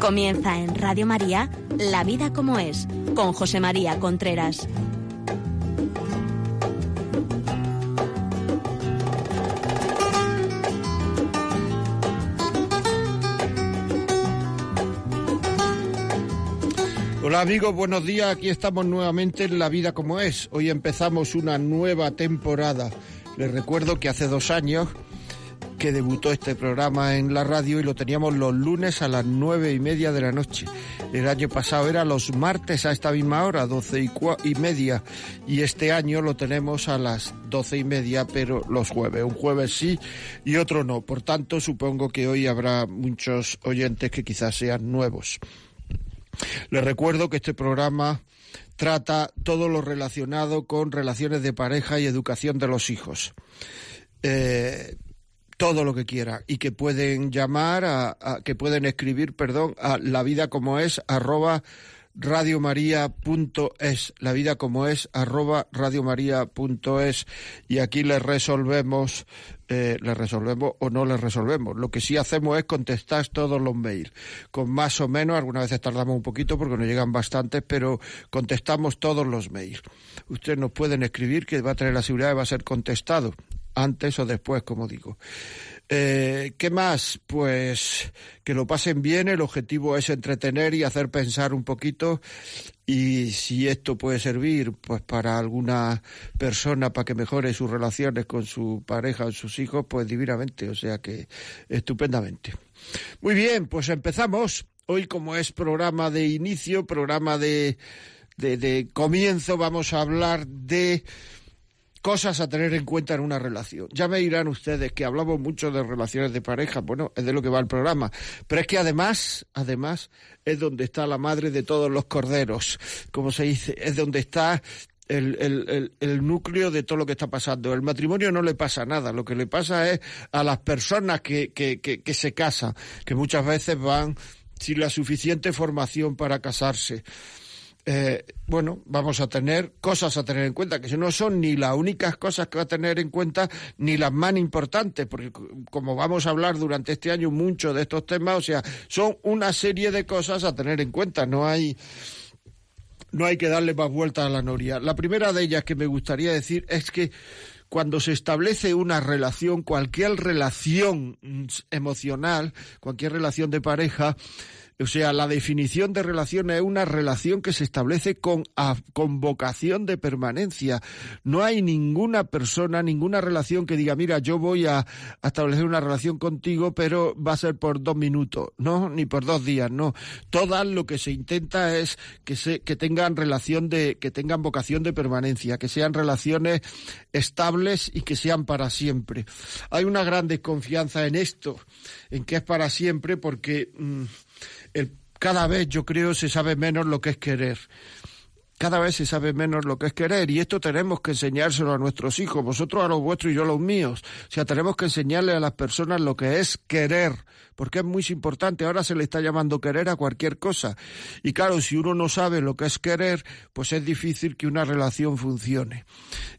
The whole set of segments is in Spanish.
Comienza en Radio María La vida como es, con José María Contreras. Hola amigos, buenos días. Aquí estamos nuevamente en La vida como es. Hoy empezamos una nueva temporada. Les recuerdo que hace dos años que debutó este programa en la radio y lo teníamos los lunes a las nueve y media de la noche. El año pasado era los martes a esta misma hora, doce y, media, y este año lo tenemos a las doce y media, pero los jueves. Un jueves sí y otro no. Por tanto, supongo que hoy habrá muchos oyentes que quizás sean nuevos. Les recuerdo que este programa trata todo lo relacionado con relaciones de pareja y educación de los hijos. Eh, todo lo que quiera y que pueden llamar a, que pueden escribir, perdón, a la vida como es arroba radiomaria.es, la vida como es arroba radiomaria.es y aquí les resolvemos, eh, les resolvemos o no les resolvemos. Lo que sí hacemos es contestar todos los mails, con más o menos, algunas veces tardamos un poquito porque nos llegan bastantes, pero contestamos todos los mails. Ustedes nos pueden escribir que va a tener la seguridad de va a ser contestado antes o después, como digo. Eh, ¿Qué más? Pues que lo pasen bien, el objetivo es entretener y hacer pensar un poquito y si esto puede servir pues para alguna persona para que mejore sus relaciones con su pareja o sus hijos, pues divinamente, o sea que estupendamente. Muy bien, pues empezamos. Hoy como es programa de inicio, programa de, de comienzo, vamos a hablar de cosas a tener en cuenta en una relación. Ya me dirán ustedes que hablamos mucho de relaciones de pareja, bueno, es de lo que va el programa, pero es que además, además, es donde está la madre de todos los corderos, como se dice, es donde está el, el, el, núcleo de todo lo que está pasando. El matrimonio no le pasa nada, lo que le pasa es a las personas que, que, que, que se casan, que muchas veces van sin la suficiente formación para casarse eh, bueno, vamos a tener cosas a tener en cuenta, que no son ni las únicas cosas que va a tener en cuenta, ni las más importantes, porque como vamos a hablar durante este año mucho de estos temas, o sea, son una serie de cosas a tener en cuenta, no hay no hay que darle más vueltas a la noria. La primera de ellas que me gustaría decir es que cuando se establece una relación, cualquier relación emocional, cualquier relación de pareja, o sea, la definición de relación es una relación que se establece con, con vocación de permanencia. No hay ninguna persona, ninguna relación que diga, mira, yo voy a, establecer una relación contigo, pero va a ser por dos minutos, no, ni por dos días, no. Todas lo que se intenta es que se, que tengan relación de, que tengan vocación de permanencia, que sean relaciones estables y que sean para siempre. Hay una gran desconfianza en esto, en que es para siempre, porque cada vez yo creo se sabe menos lo que es querer. Cada vez se sabe menos lo que es querer y esto tenemos que enseñárselo a nuestros hijos, vosotros a los vuestros y yo a los míos. O sea, tenemos que enseñarle a las personas lo que es querer, porque es muy importante. Ahora se le está llamando querer a cualquier cosa. Y claro, si uno no sabe lo que es querer, pues es difícil que una relación funcione.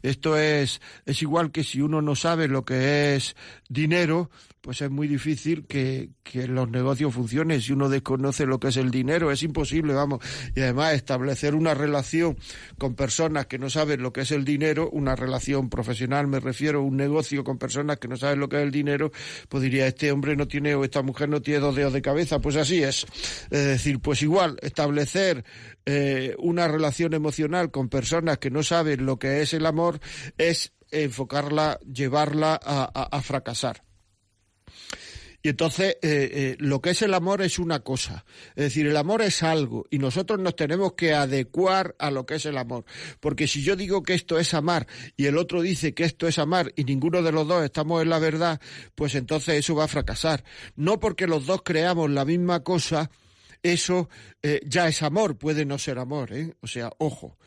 Esto es, es igual que si uno no sabe lo que es dinero, pues es muy difícil que, que, los negocios funcionen. Si uno desconoce lo que es el dinero, es imposible, vamos. Y además establecer una relación con personas que no saben lo que es el dinero, una relación profesional, me refiero, un negocio con personas que no saben lo que es el dinero, pues diría, este hombre no tiene o esta mujer no tiene dos dedos de cabeza. Pues así es. Es decir, pues igual, establecer eh, una relación emocional con personas que no saben lo que es el amor es enfocarla, llevarla a fracasar. Y entonces, eh, eh, lo que es el amor es una cosa. Es decir, el amor es algo y nosotros nos tenemos que adecuar a lo que es el amor. Porque si yo digo que esto es amar y el otro dice que esto es amar y ninguno de los dos estamos en la verdad, pues entonces eso va a fracasar. No porque los dos creamos la misma cosa, eso eh, ya es amor, puede no ser amor, ¿eh? O sea, ojo.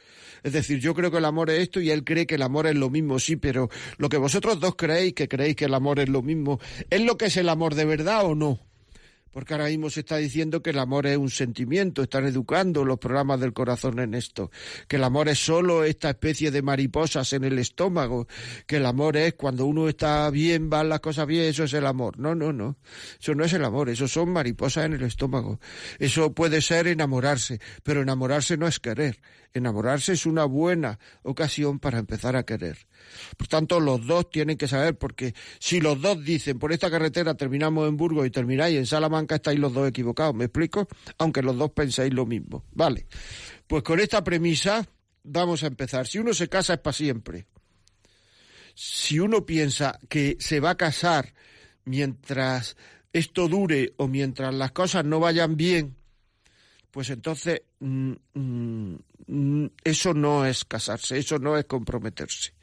Es decir, yo creo que el amor es esto y él cree que el amor es lo mismo, sí, pero lo que vosotros dos creéis, que creéis que el amor es lo mismo, ¿es lo que es el amor de verdad o no? Porque ahora mismo se está diciendo que el amor es un sentimiento, están educando los programas del corazón en esto, que el amor es solo esta especie de mariposas en el estómago, que el amor es cuando uno está bien, van las cosas bien, eso es el amor. No, no, no, eso no es el amor, eso son mariposas en el estómago. Eso puede ser enamorarse, pero enamorarse no es querer, enamorarse es una buena ocasión para empezar a querer. Por tanto, los dos tienen que saber, porque si los dos dicen, por esta carretera terminamos en Burgos y termináis en Salamanca, estáis los dos equivocados, ¿me explico? Aunque los dos pensáis lo mismo. Vale. Pues con esta premisa vamos a empezar. Si uno se casa es para siempre. Si uno piensa que se va a casar mientras esto dure o mientras las cosas no vayan bien, pues entonces mm, mm, mm, eso no es casarse, eso no es comprometerse.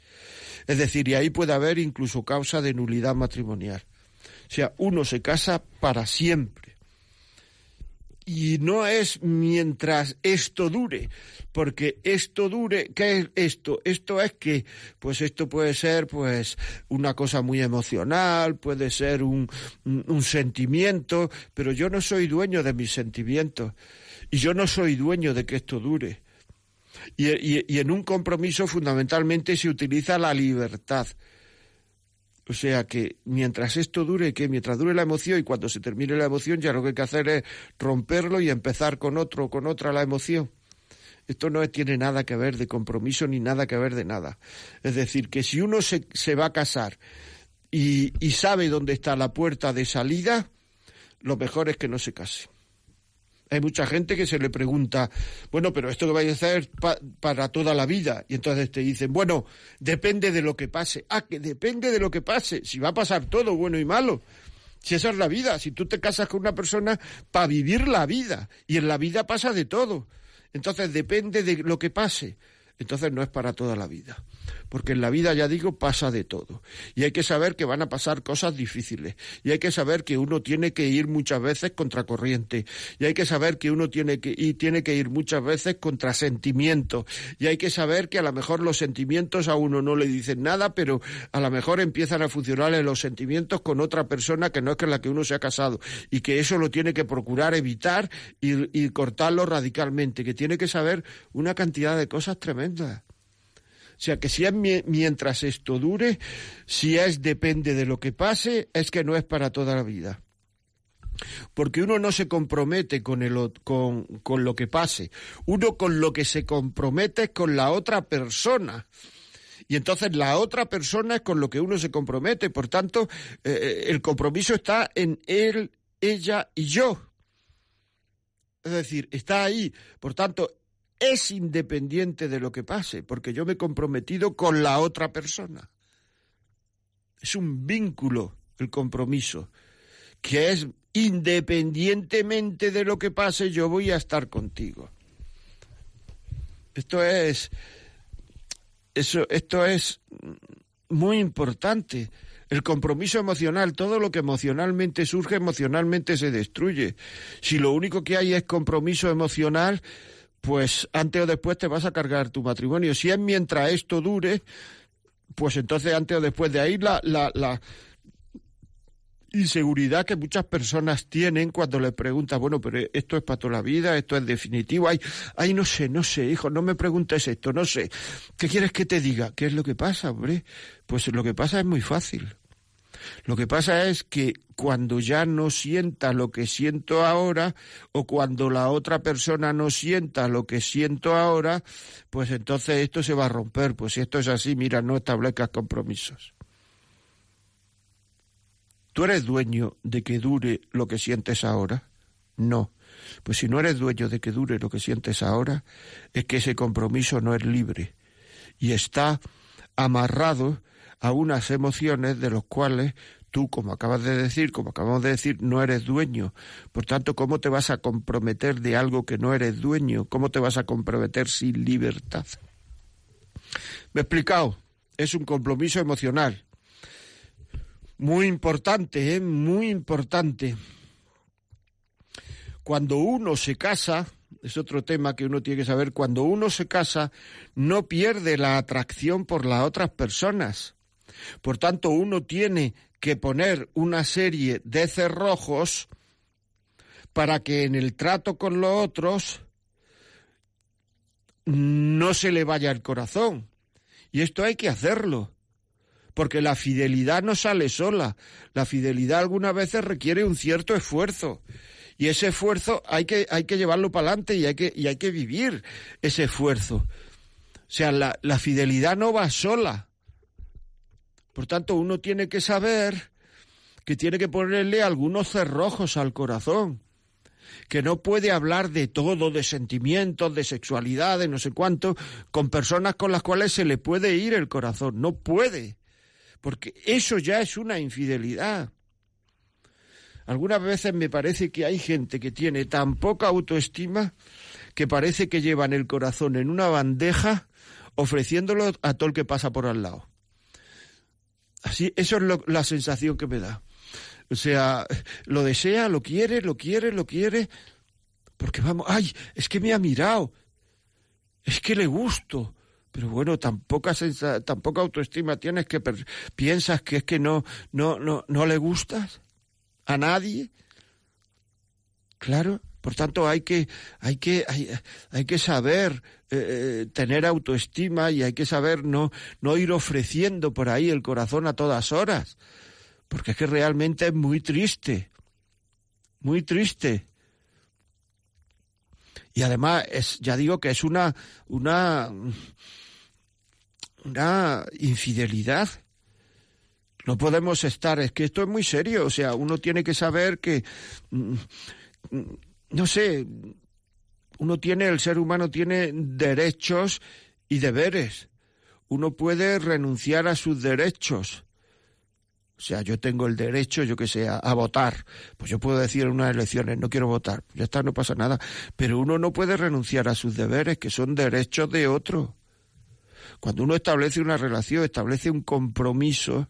Es decir, y ahí puede haber incluso causa de nulidad matrimonial. O sea, uno se casa para siempre. Y no es mientras esto dure, porque esto dure, ¿qué es esto? Esto es que, pues esto puede ser, pues, una cosa muy emocional, puede ser un, un sentimiento, pero yo no soy dueño de mis sentimientos, y yo no soy dueño de que esto dure. Y, en un compromiso fundamentalmente se utiliza la libertad. O sea que mientras esto dure, que mientras dure la emoción y cuando se termine la emoción, ya lo que hay que hacer es romperlo y empezar con otro, con otra la emoción. Esto no tiene nada que ver de compromiso ni nada que ver de nada. Es decir, que si uno se, se va a casar y, y sabe dónde está la puerta de salida, lo mejor es que no se case. Hay mucha gente que se le pregunta, bueno, pero esto que vais a hacer para toda la vida. Y entonces te dicen, bueno, depende de lo que pase. Ah, que depende de lo que pase. Si va a pasar todo, bueno y malo. Si esa es la vida, si tú te casas con una persona para vivir la vida, y en la vida pasa de todo. Entonces depende de lo que pase. Entonces no es para toda la vida porque en la vida, ya digo, pasa de todo. Y hay que saber que van a pasar cosas difíciles. Y hay que saber que uno tiene que ir muchas veces contra corriente. Y hay que saber que uno tiene que, y tiene que ir muchas veces contra sentimientos. Y hay que saber que a lo mejor los sentimientos a uno no le dicen nada, pero a lo mejor empiezan a funcionar los sentimientos con otra persona que no es con la que uno se ha casado. Y que eso lo tiene que procurar evitar y, y cortarlo radicalmente. Que tiene que saber una cantidad de cosas tremendas. Sea que si es mientras esto dure, si es depende de lo que pase, es que no es para toda la vida. Porque uno no se compromete con, el, con, con lo que pase, uno con lo que se compromete es con la otra persona. Y entonces la otra persona es con lo que uno se compromete. Por tanto, eh, eh, el compromiso está en él, ella y yo. Es decir, está ahí. Por tanto, es independiente de lo que pase, porque yo me he comprometido con la otra persona. Es un vínculo el compromiso, que es independientemente de lo que pase, yo voy a estar contigo. Esto es eso, esto es muy importante. El compromiso emocional, todo lo que emocionalmente surge, emocionalmente se destruye. Si lo único que hay es compromiso emocional, pues antes o después te vas a cargar tu matrimonio. Si es mientras esto dure, pues entonces antes o después de ahí la, la, la inseguridad que muchas personas tienen cuando les preguntas, bueno, pero esto es para toda la vida, esto es definitivo, ay, ay, no sé, no sé, hijo, no me preguntes esto, no sé. ¿Qué quieres que te diga? ¿Qué es lo que pasa, hombre? Pues lo que pasa es muy fácil. Lo que pasa es que cuando ya no sienta lo que siento ahora o cuando la otra persona no sienta lo que siento ahora, pues entonces esto se va a romper. Pues si esto es así, mira, no establezcas compromisos. ¿Tú eres dueño de que dure lo que sientes ahora? No. Pues si no eres dueño de que dure lo que sientes ahora, es que ese compromiso no es libre y está amarrado a unas emociones de los cuales tú, como acabas de decir, como acabamos de decir, no eres dueño. Por tanto, ¿cómo te vas a comprometer de algo que no eres dueño? ¿Cómo te vas a comprometer sin libertad? Me he explicado, es un compromiso emocional. Muy importante, ¿eh? muy importante. Cuando uno se casa, es otro tema que uno tiene que saber, cuando uno se casa, no pierde la atracción por las otras personas. Por tanto, uno tiene que poner una serie de cerrojos para que en el trato con los otros no se le vaya el corazón. Y esto hay que hacerlo, porque la fidelidad no sale sola. La fidelidad algunas veces requiere un cierto esfuerzo. Y ese esfuerzo hay que, hay que llevarlo para adelante y hay que, y hay que vivir ese esfuerzo. O sea, la, la fidelidad no va sola. Por tanto, uno tiene que saber que tiene que ponerle algunos cerrojos al corazón que no puede hablar de todo, de sentimientos, de sexualidad, de no sé cuánto, con personas con las cuales se le puede ir el corazón. No puede, porque eso ya es una infidelidad. Algunas veces me parece que hay gente que tiene tan poca autoestima que parece que llevan el corazón en una bandeja ofreciéndolo a todo el que pasa por al lado. Así, eso es la sensación que me da. O sea, lo desea, lo quiere, lo quiere, lo quiere, porque vamos, ay, es que me ha mirado, es que le gusto. Pero bueno, tan autoestima tienes que piensas que es que no, no, no, no le gustas a nadie. Claro, por tanto hay que, hay que, hay, que saber eh, eh, tener autoestima y hay que saber no, no ir ofreciendo por ahí el corazón a todas horas porque es que realmente es muy triste, muy triste. Y además es, ya digo que es una, una, una infidelidad. No podemos estar, es que esto es muy serio, o sea, uno tiene que saber que, mm, no sé, uno tiene, el ser humano tiene derechos y deberes. Uno puede renunciar a sus derechos o sea, yo tengo el derecho, yo que sé, a, votar. Pues yo puedo decir en unas elecciones, no quiero votar. Ya está, no pasa nada. Pero uno no puede renunciar a sus deberes, que son derechos de otro. Cuando uno establece una relación, establece un compromiso,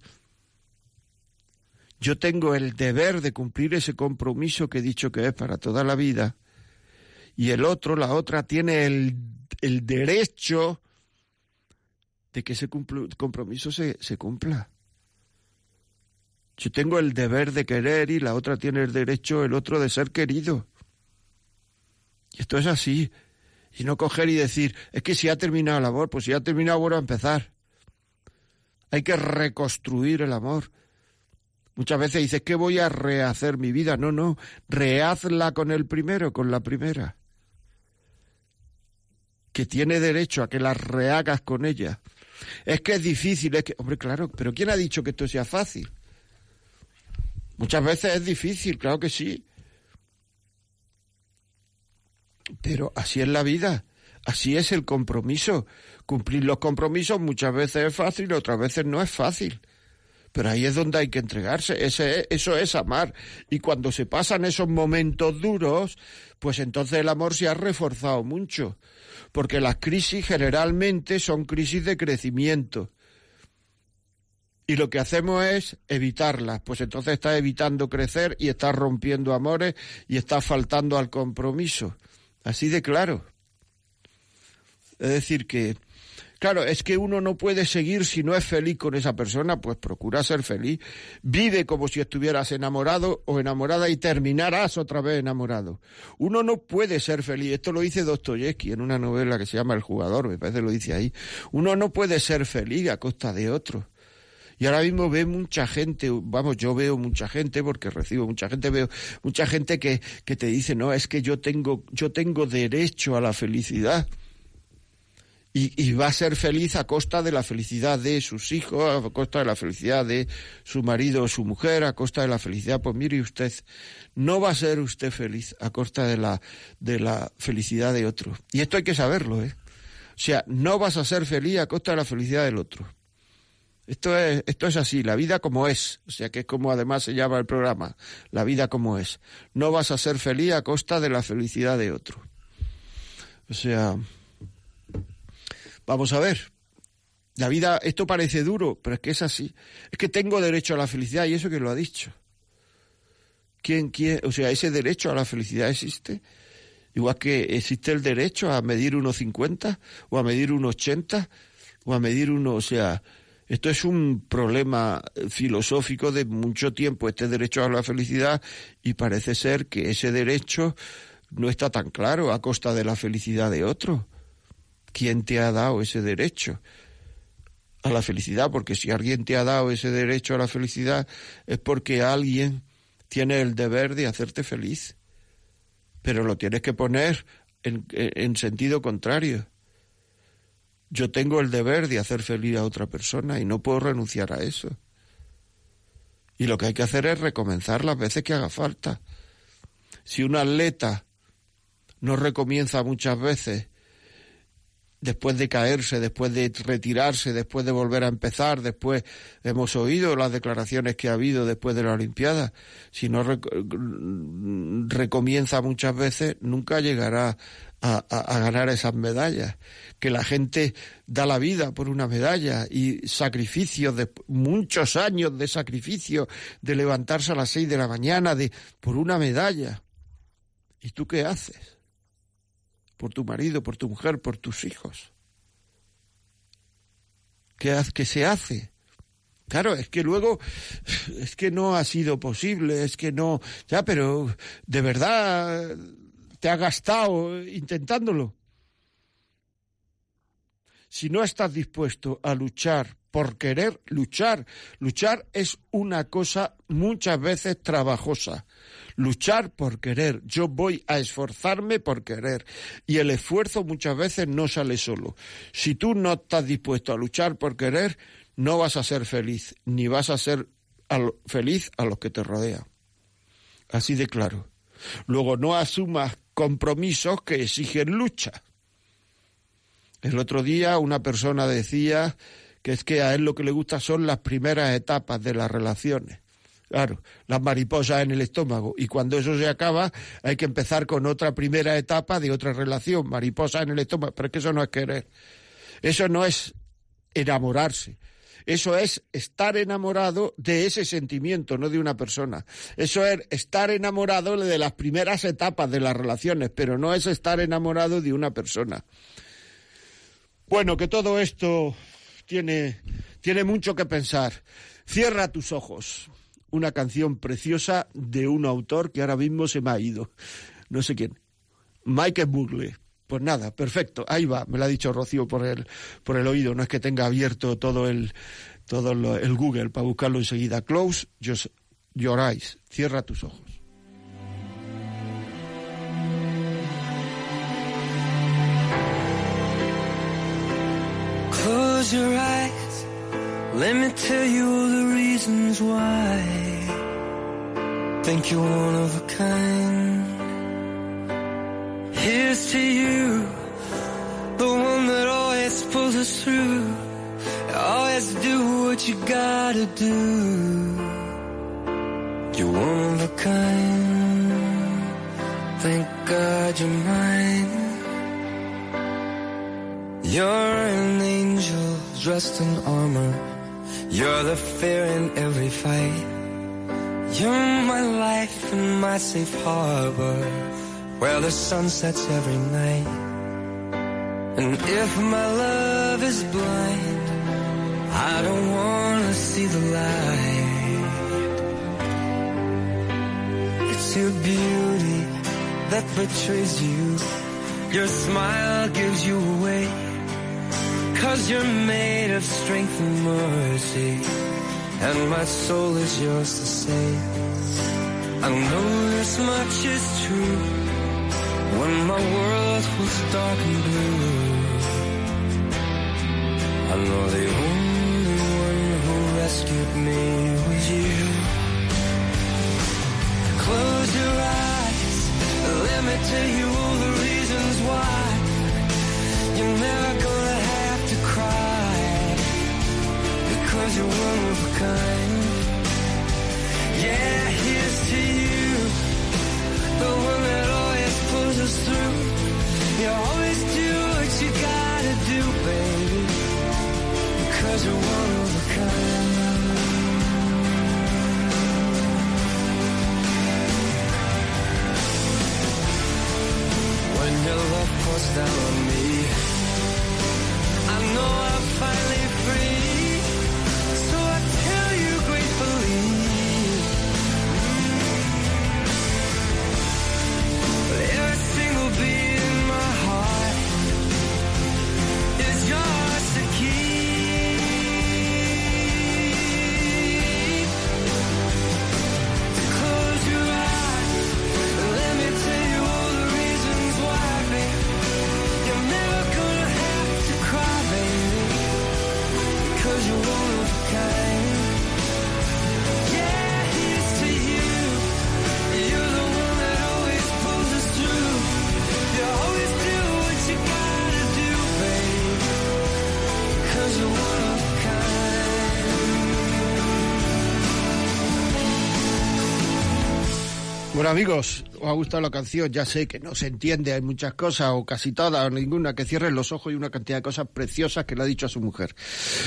yo tengo el deber de cumplir ese compromiso que he dicho que es para toda la vida. Y el otro, la otra, tiene el, el derecho de que ese compromiso se, se cumpla. Yo tengo el deber de querer y la otra tiene el derecho, el otro, de ser querido. Y esto es así. Y no coger y decir, es que si ha terminado el amor, pues si ha terminado, vuelvo a empezar. Hay que reconstruir el amor. Muchas veces dices que voy a rehacer mi vida. No, no, rehazla con el primero, con la primera. Que tiene derecho a que la rehagas con ella. Es que es difícil, es que, hombre, claro, pero ¿quién ha dicho que esto sea fácil? Muchas veces es difícil, claro que sí. Pero así es la vida, así es el compromiso. Cumplir los compromisos muchas veces es fácil otras veces no es fácil. Pero ahí es donde hay que entregarse, eso es amar. Y cuando se pasan esos momentos duros, pues entonces el amor se ha reforzado mucho. Porque las crisis generalmente son crisis de crecimiento y lo que hacemos es evitarlas, pues entonces está evitando crecer y está rompiendo amores y está faltando al compromiso. Así de claro. Es decir, que, claro, es que uno no puede seguir si no es feliz con esa persona, pues procura ser feliz. Vive como si estuvieras enamorado o enamorada y terminarás otra vez enamorado. Uno no puede ser feliz. Esto lo dice Dostoyevsky en una novela que se llama El jugador, me parece lo dice ahí. Uno no puede ser feliz a costa de otro. Y ahora mismo ve mucha gente, vamos, yo veo mucha gente, porque recibo mucha gente, veo mucha gente que, que te dice, no, es que yo tengo, yo tengo derecho a la felicidad. Y, va a ser feliz a costa de la felicidad de sus hijos, a costa de la felicidad de su marido o su mujer, a costa de la felicidad. Pues mire usted, no va a ser usted feliz a costa de la, de la felicidad de otro. Y esto hay que saberlo, ¿eh? O sea, no vas a ser feliz a costa de la felicidad del otro. Esto es, esto es así, la vida como es, o sea que es como además se llama el programa, la vida como es. No vas a ser feliz a costa de la felicidad de otro. O sea, vamos a ver, la vida, esto parece duro, pero es que es así. Es que tengo derecho a la felicidad y eso que lo ha dicho. ¿Quién, quién, o sea, ese derecho a la felicidad existe? Igual que existe el derecho a medir unos 50 o a medir unos 80 o a medir uno, o sea, Esto es un problema filosófico de mucho tiempo, este derecho a la felicidad, y parece ser que ese derecho no está tan claro a costa de la felicidad de otro. ¿Quién te ha dado ese derecho a la felicidad? Porque si alguien te ha dado ese derecho a la felicidad es porque alguien tiene el deber de hacerte feliz. Pero lo tienes que poner en, en sentido contrario yo tengo el deber de hacer feliz a otra persona y no puedo renunciar a eso. Y lo que hay que hacer es recomenzar las veces que haga falta. Si un atleta no recomienza muchas veces, después de caerse, después de retirarse, después de volver a empezar, después hemos oído las declaraciones que ha habido después de la Olimpiada, si no recomienza muchas veces, nunca llegará a, ganar esas medallas, que la gente da la vida por una medalla y sacrificios de muchos años de sacrificio, de levantarse a las seis de la mañana de por una medalla. ¿Y tú qué haces? Por tu marido, por tu mujer, por tus hijos. ¿Qué, qué se hace? Claro, es que luego es que no ha sido posible, es que no, ya, pero de verdad te ha gastado intentándolo. Si no estás dispuesto a luchar por querer luchar, luchar es una cosa muchas veces trabajosa. Luchar por querer. Yo voy a esforzarme por querer. Y el esfuerzo muchas veces no sale solo. Si tú no estás dispuesto a luchar por querer, no vas a ser feliz, ni vas a ser feliz a los que te rodean. Así de claro. Luego no asumas compromisos que exigen lucha. El otro día una persona decía que es que a él lo que le gusta son las primeras etapas de las relaciones. Claro, las mariposas en el estómago. Y cuando eso se acaba, hay que empezar con otra primera etapa de otra relación. Mariposas en el estómago. Pero es que eso no es querer. Eso no es enamorarse. Eso es estar enamorado de ese sentimiento, no de una persona. Eso es estar enamorado de las primeras etapas de las relaciones, pero no es estar enamorado de una persona. Bueno, que todo esto tiene, tiene mucho que pensar. Cierra tus ojos. Una canción preciosa de un autor que ahora mismo se me ha ido. No sé quién. Michael Bublé. Pues nada, perfecto, ahí va, me lo ha dicho Rocío por el, por el oído, no es que tenga abierto todo el, todo el Google para buscarlo enseguida. Close your eyes, cierra tus ojos. Close your eyes, let me tell you all the reasons why. Think you're one of a kind. Here's to you, the one that always pulls us through. Always do what you gotta do. You're one of a kind. Thank God you're mine. You're an angel dressed in armor. You're the fear in every fight. You're my life and my safe harbor where the sun sets every night. And if my love is blind, I don't wanna see the light. It's your beauty that betrays you. Your smile gives you away. Cause you're made of strength and mercy. And my soul is yours to save. I know this much is true. When my world was dark and blue I know the only one who rescued me was you Close your eyes Let me tell you all the reasons why You're never gonna Because you're one of a kind Yeah, here's to you The one that always pulls us through. You always do what you gotta do, baby. Because you're one of a kind. When your love pours down on me, Bueno amigos, os ha gustado la canción, ya sé que no se entiende, hay muchas cosas, o casi todas, o ninguna, que cierren los ojos y una cantidad de cosas preciosas que le ha dicho a su mujer.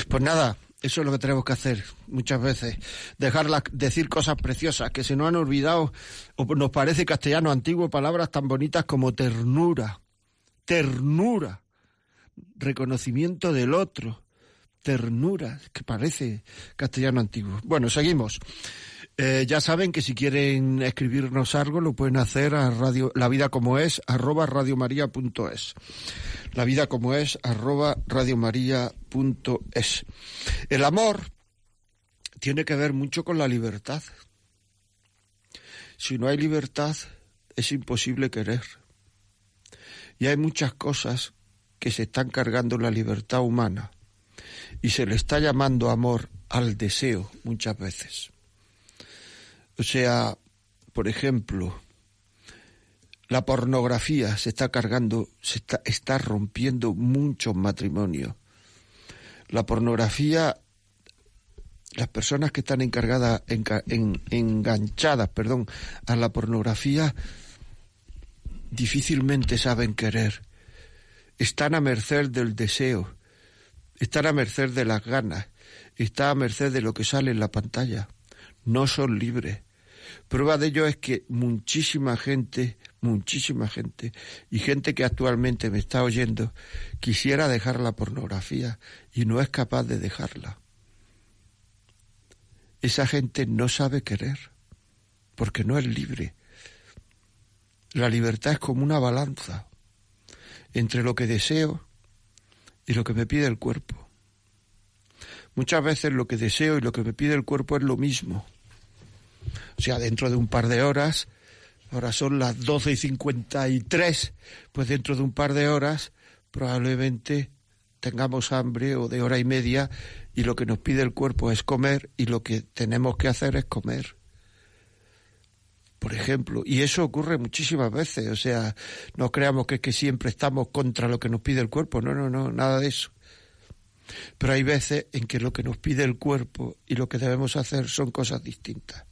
Pues nada, eso es lo que tenemos que hacer muchas veces, dejarla decir cosas preciosas, que se nos han olvidado, o nos parece castellano antiguo, palabras tan bonitas como ternura, ternura, reconocimiento del otro, ternura, que parece castellano antiguo. Bueno, seguimos. Eh, ya saben que si quieren escribirnos algo lo pueden hacer a radio, la vida como es arroba radiomaria.es. La vida como es arroba radiomaria.es. El amor tiene que ver mucho con la libertad. Si no hay libertad es imposible querer. Y hay muchas cosas que se están cargando la libertad humana y se le está llamando amor al deseo muchas veces. O sea, por ejemplo, la pornografía se está cargando, se está, rompiendo muchos matrimonios. La pornografía, las personas que están encargadas, enganchadas, perdón, a la pornografía, difícilmente saben querer. Están a merced del deseo, están a merced de las ganas, están a merced de lo que sale en la pantalla. No son libres. Prueba de ello es que muchísima gente, muchísima gente, y gente que actualmente me está oyendo, quisiera dejar la pornografía y no es capaz de dejarla. Esa gente no sabe querer, porque no es libre. La libertad es como una balanza entre lo que deseo y lo que me pide el cuerpo. Muchas veces lo que deseo y lo que me pide el cuerpo es lo mismo o sea, dentro de un par de horas, ahora son las 12 y 53, pues dentro de un par de horas probablemente tengamos hambre o de hora y media y lo que nos pide el cuerpo es comer y lo que tenemos que hacer es comer. Por ejemplo, y eso ocurre muchísimas veces, o sea, no creamos que que siempre estamos contra lo que nos pide el cuerpo, no, no, no, nada de eso. Pero hay veces en que lo que nos pide el cuerpo y lo que debemos hacer son cosas distintas.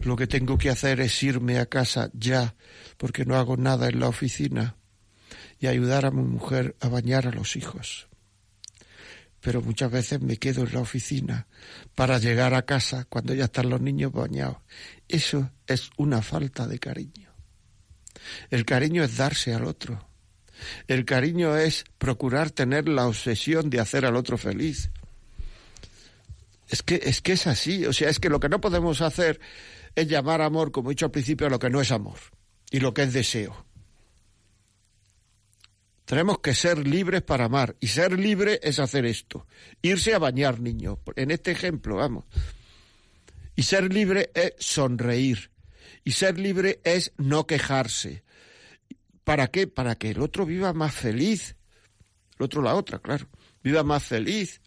Lo que tengo que hacer es irme a casa ya, porque no hago nada en la oficina, y ayudar a mi mujer a bañar a los hijos. Pero muchas veces me quedo en la oficina para llegar a casa cuando ya están los niños bañados. Eso es una falta de cariño. El cariño es darse al otro. El cariño es procurar tener la obsesión de hacer al otro feliz. Es que, es que es así, o sea, es que lo que no podemos hacer es llamar amor, como he dicho al principio, a lo que no es amor y lo que es deseo. Tenemos que ser libres para amar. Y ser libre es hacer esto. Irse a bañar, niños. En este ejemplo, vamos. Y ser libre es sonreír. Y ser libre es no quejarse. ¿Para qué? Para que el otro viva más feliz. El otro la otra, claro. Viva más feliz.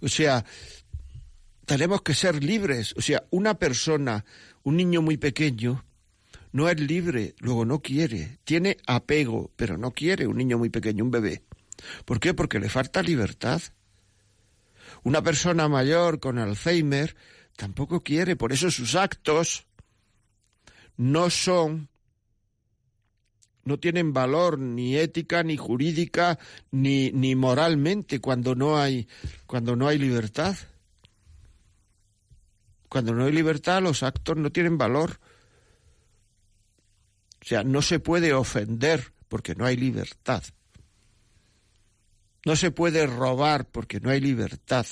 O sea, tenemos que ser libres. O sea, una persona, un niño muy pequeño, no es libre, luego no quiere. Tiene apego, pero no quiere un niño muy pequeño, un bebé. ¿Por qué? Porque le falta libertad. Una persona mayor con Alzheimer tampoco quiere, por eso sus actos no son no tienen valor ni ética ni jurídica ni, ni moralmente cuando no hay cuando no hay libertad. Cuando no hay libertad, los actos no tienen valor. O sea, no se puede ofender porque no hay libertad. No se puede robar porque no hay libertad.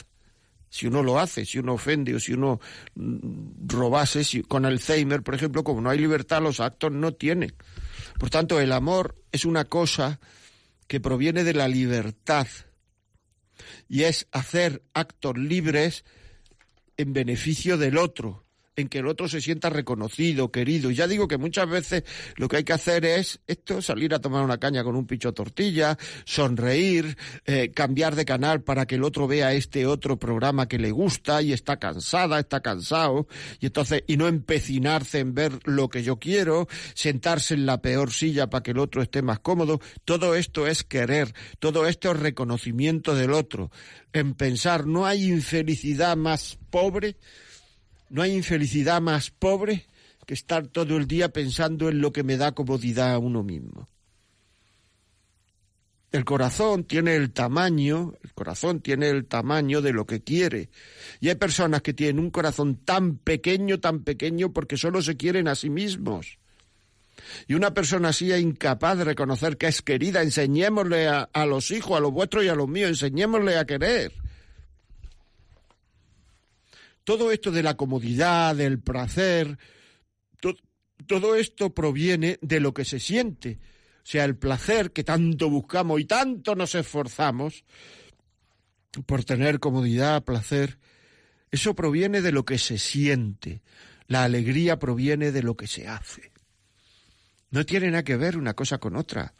Si uno lo hace, si uno ofende o si uno mm, robase, si, con Alzheimer, por ejemplo, como no hay libertad, los actos no tienen. Por tanto, el amor es una cosa que proviene de la libertad y es hacer actos libres en beneficio del otro, en que el otro se sienta reconocido, querido. Y ya digo que muchas veces lo que hay que hacer es esto, salir a tomar una caña con un picho tortilla, sonreír, eh, cambiar de canal para que el otro vea este otro programa que le gusta y está cansada, está cansado, y entonces, y no empecinarse en ver lo que yo quiero, sentarse en la peor silla para que el otro esté más cómodo. Todo esto es querer, todo esto es reconocimiento del otro. En pensar, no hay infelicidad más pobre no hay infelicidad más pobre que estar todo el día pensando en lo que me da comodidad a uno mismo. El corazón tiene el tamaño, el corazón tiene el tamaño de lo que quiere. Y hay personas que tienen un corazón tan pequeño, tan pequeño, porque solo se quieren a sí mismos. Y una persona así es incapaz de reconocer que es querida. Enseñémosle a, a los hijos, a los vuestros y a los míos, enseñémosle a querer. Todo esto de la comodidad, del placer, todo esto proviene de lo que se siente. O sea, el placer que tanto buscamos y tanto nos esforzamos por tener comodidad, placer, eso proviene de lo que se siente. La alegría proviene de lo que se hace. No tiene nada que ver una cosa con otra.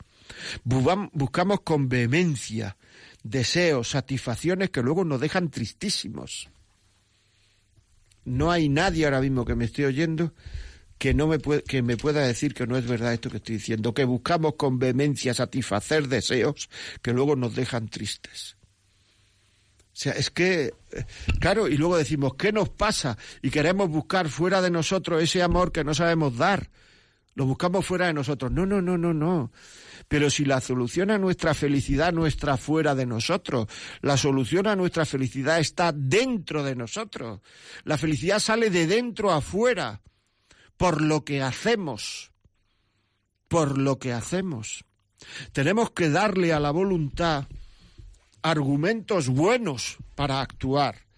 Buscamos con vehemencia deseos, satisfacciones que luego nos dejan tristísimos no hay nadie ahora mismo que me esté oyendo que no me que me pueda decir que no es verdad esto que estoy diciendo, que buscamos con vehemencia satisfacer deseos que luego nos dejan tristes. O sea, es que, eh, claro, y luego decimos, ¿qué nos pasa? Y queremos buscar fuera de nosotros ese amor que no sabemos dar. Lo buscamos fuera de nosotros. No, no, no, no, no. Pero si la solución a nuestra felicidad no está fuera de nosotros, la solución a nuestra felicidad está dentro de nosotros. La felicidad sale de dentro afuera, por lo que hacemos, por lo que hacemos. Tenemos que darle a la voluntad argumentos buenos para actuar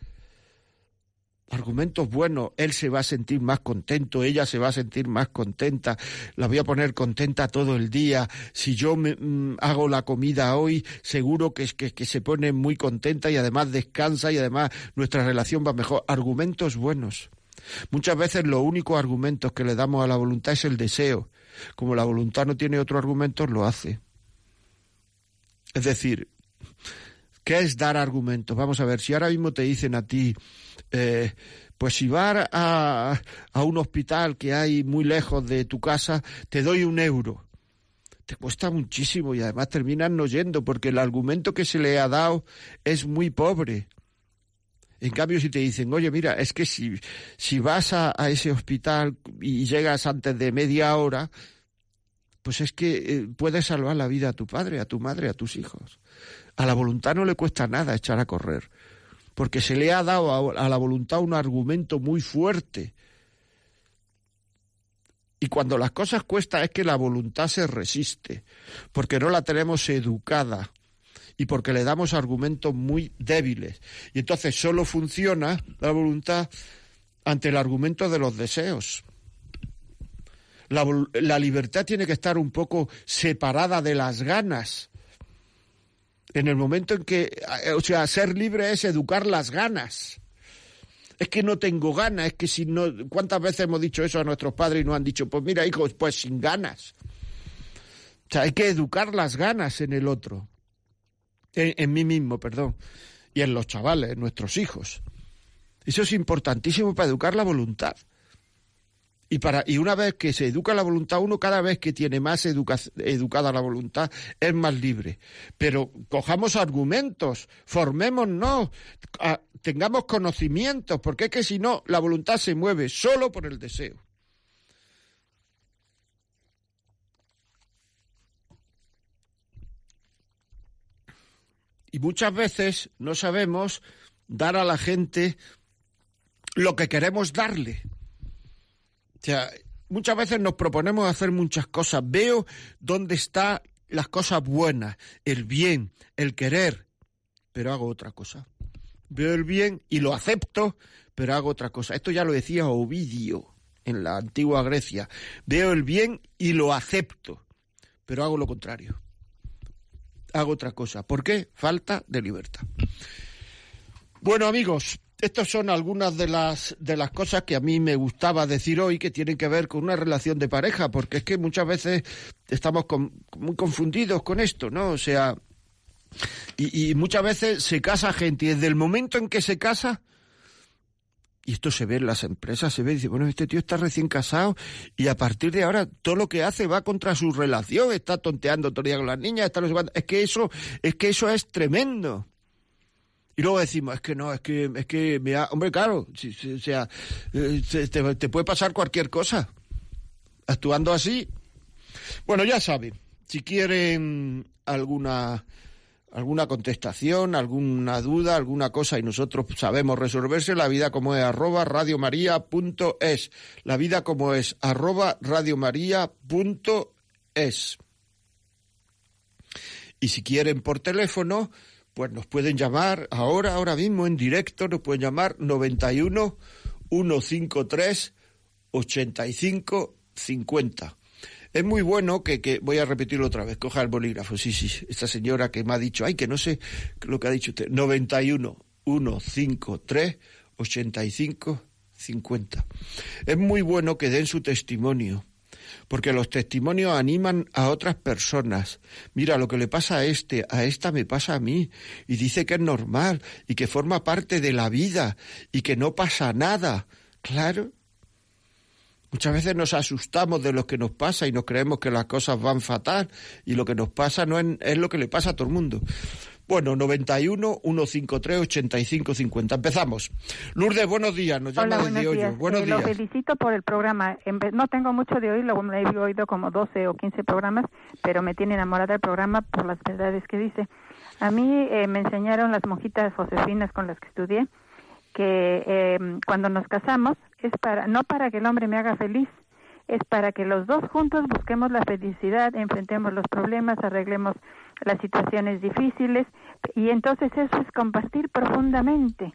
argumentos buenos, él se va a sentir más contento, ella se va a sentir más contenta, la voy a poner contenta todo el día, si yo mm, hago la comida hoy, seguro que, que, que se pone muy contenta y además descansa y además nuestra relación va mejor. Argumentos buenos. Muchas veces los únicos argumentos que le damos a la voluntad es el deseo. Como la voluntad no tiene otro argumento, lo hace. Es decir, ¿qué es dar argumentos? Vamos a ver, si ahora mismo te dicen a ti, eh, pues si vas a, un hospital que hay muy lejos de tu casa, te doy un euro. Te cuesta muchísimo y además terminan no yendo porque el argumento que se le ha dado es muy pobre. En cambio, si te dicen, oye, mira, es que si, si vas a, a ese hospital y llegas antes de media hora, pues es que eh, puedes salvar la vida a tu padre, a tu madre, a tus hijos. A la voluntad no le cuesta nada echar a correr porque se le ha dado a, la voluntad un argumento muy fuerte. Y cuando las cosas cuestan es que la voluntad se resiste, porque no la tenemos educada y porque le damos argumentos muy débiles. Y entonces solo funciona la voluntad ante el argumento de los deseos. La, la, libertad tiene que estar un poco separada de las ganas en el momento en que, eh, o sea, ser libre es educar las ganas. Es que no tengo ganas, es que si no, ¿cuántas veces hemos dicho eso a nuestros padres y nos han dicho, pues mira, hijos, pues sin ganas? O sea, hay que educar las ganas en el otro, en, mí mismo, perdón, y en los chavales, en nuestros hijos. Eso es importantísimo para educar la voluntad. Y, para, y una vez que se educa la voluntad, uno cada vez que tiene más educada la voluntad es más libre. Pero cojamos argumentos, formémonos, tengamos conocimientos, porque es que si no, la voluntad se mueve solo por el deseo. Y muchas veces no sabemos dar a la gente lo que queremos darle. Sea, muchas veces nos proponemos hacer muchas cosas. Veo dónde están las cosas buenas, el bien, el querer, pero hago otra cosa. Veo el bien y lo acepto, pero hago otra cosa. Esto ya lo decía Ovidio en la antigua Grecia. Veo el bien y lo acepto, pero hago lo contrario. Hago otra cosa. ¿Por qué? Falta de libertad. Bueno amigos, estas son algunas de las, de las cosas que a mí me gustaba decir hoy que tienen que ver con una relación de pareja, porque es que muchas veces estamos muy confundidos con esto, ¿no? O sea, y, muchas veces se casa gente y desde el momento en que se casa, y esto se ve en las empresas, se ve y dice, bueno, este tío está recién casado y a partir de ahora todo lo que hace va contra su relación, está tonteando todo con las niñas, está no sé Es que eso, es que eso es tremendo. Y luego decimos, es que no, es que, es que, me hombre, claro, o sea, eh, te, te puede pasar cualquier cosa. Actuando así. Bueno, ya saben, si quieren alguna alguna contestación, alguna duda, alguna cosa y nosotros sabemos resolverse, la vida como es arroba radiomaria.es. La vida como es arroba radiomaria.es. Y si quieren por teléfono, pues nos pueden llamar ahora, ahora mismo en directo, nos pueden llamar 91 153 85 50. Es muy bueno que, que, voy a repetirlo otra vez, coja el bolígrafo, sí, sí, esta señora que me ha dicho, ay, que no sé lo que ha dicho usted, 91 153 85 50. Es muy bueno que den su testimonio, porque los testimonios animan a otras personas. Mira, lo que le pasa a este, a esta me pasa a mí, y dice que es normal, y que forma parte de la vida, y que no pasa nada. Claro, Muchas veces nos asustamos de lo que nos pasa y nos creemos que las cosas van fatal y lo que nos pasa no es, lo que le pasa a todo el mundo. Bueno, 91 153 85 50. Empezamos. Desde buenos días. Nos llama Hola, buenos días. Buenos eh, días. Lo felicito por el programa. No tengo mucho de oírlo, he oído como 12 o 15 programas, pero me tiene enamorada el programa por las verdades que dice. A mí eh, me enseñaron las monjitas josefinas con las que estudié que eh, cuando nos casamos es para no para que el hombre me haga feliz, es para que los dos juntos busquemos la felicidad, enfrentemos los problemas, arreglemos las situaciones difíciles y entonces eso es compartir profundamente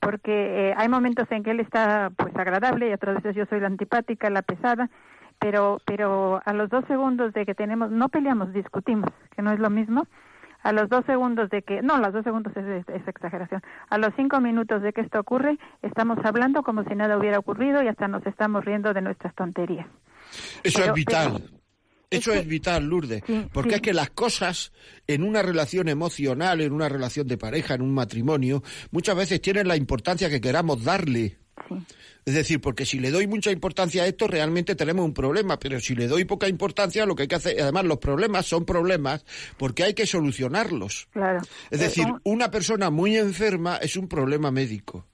porque eh, hay momentos en que él está pues agradable y otras veces yo soy la antipática, la pesada, pero pero a los dos segundos de que tenemos no peleamos, discutimos, que no es lo mismo a los dos segundos de que, no, los dos segundos es, exageración, a los cinco minutos de que esto ocurre, estamos hablando como si nada hubiera ocurrido y hasta nos estamos riendo de nuestras tonterías. Eso es vital. Eso es, vital, Lourdes, porque es que las cosas en una relación emocional, en una relación de pareja, en un matrimonio, muchas veces tienen la importancia que queramos darle. Es decir, porque si le doy mucha importancia a esto, realmente tenemos un problema, pero si le doy poca importancia, lo que hay que hacer, además los problemas son problemas porque hay que solucionarlos. Claro. Es decir, una persona muy enferma es un problema médico.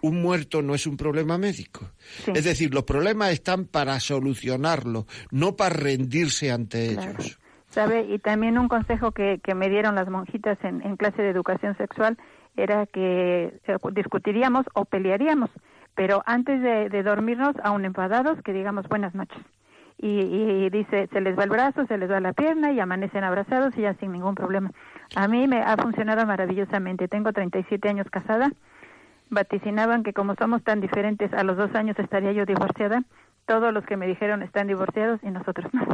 Un muerto no es un problema médico. Es decir, los problemas están para solucionarlos, no para rendirse ante ellos. ¿Sabe? Y también un consejo que, que me dieron las monjitas en, en clase de educación sexual era que eh, discutiríamos o pelearíamos pero antes de, dormirnos, aún enfadados, que digamos buenas noches. Y, dice, se les va el brazo, se les va la pierna y amanecen abrazados y ya sin ningún problema. A mí me ha funcionado maravillosamente. Tengo 37 años casada. Vaticinaban que como somos tan diferentes, a los dos años estaría yo divorciada. Todos los que me dijeron están divorciados y nosotros no.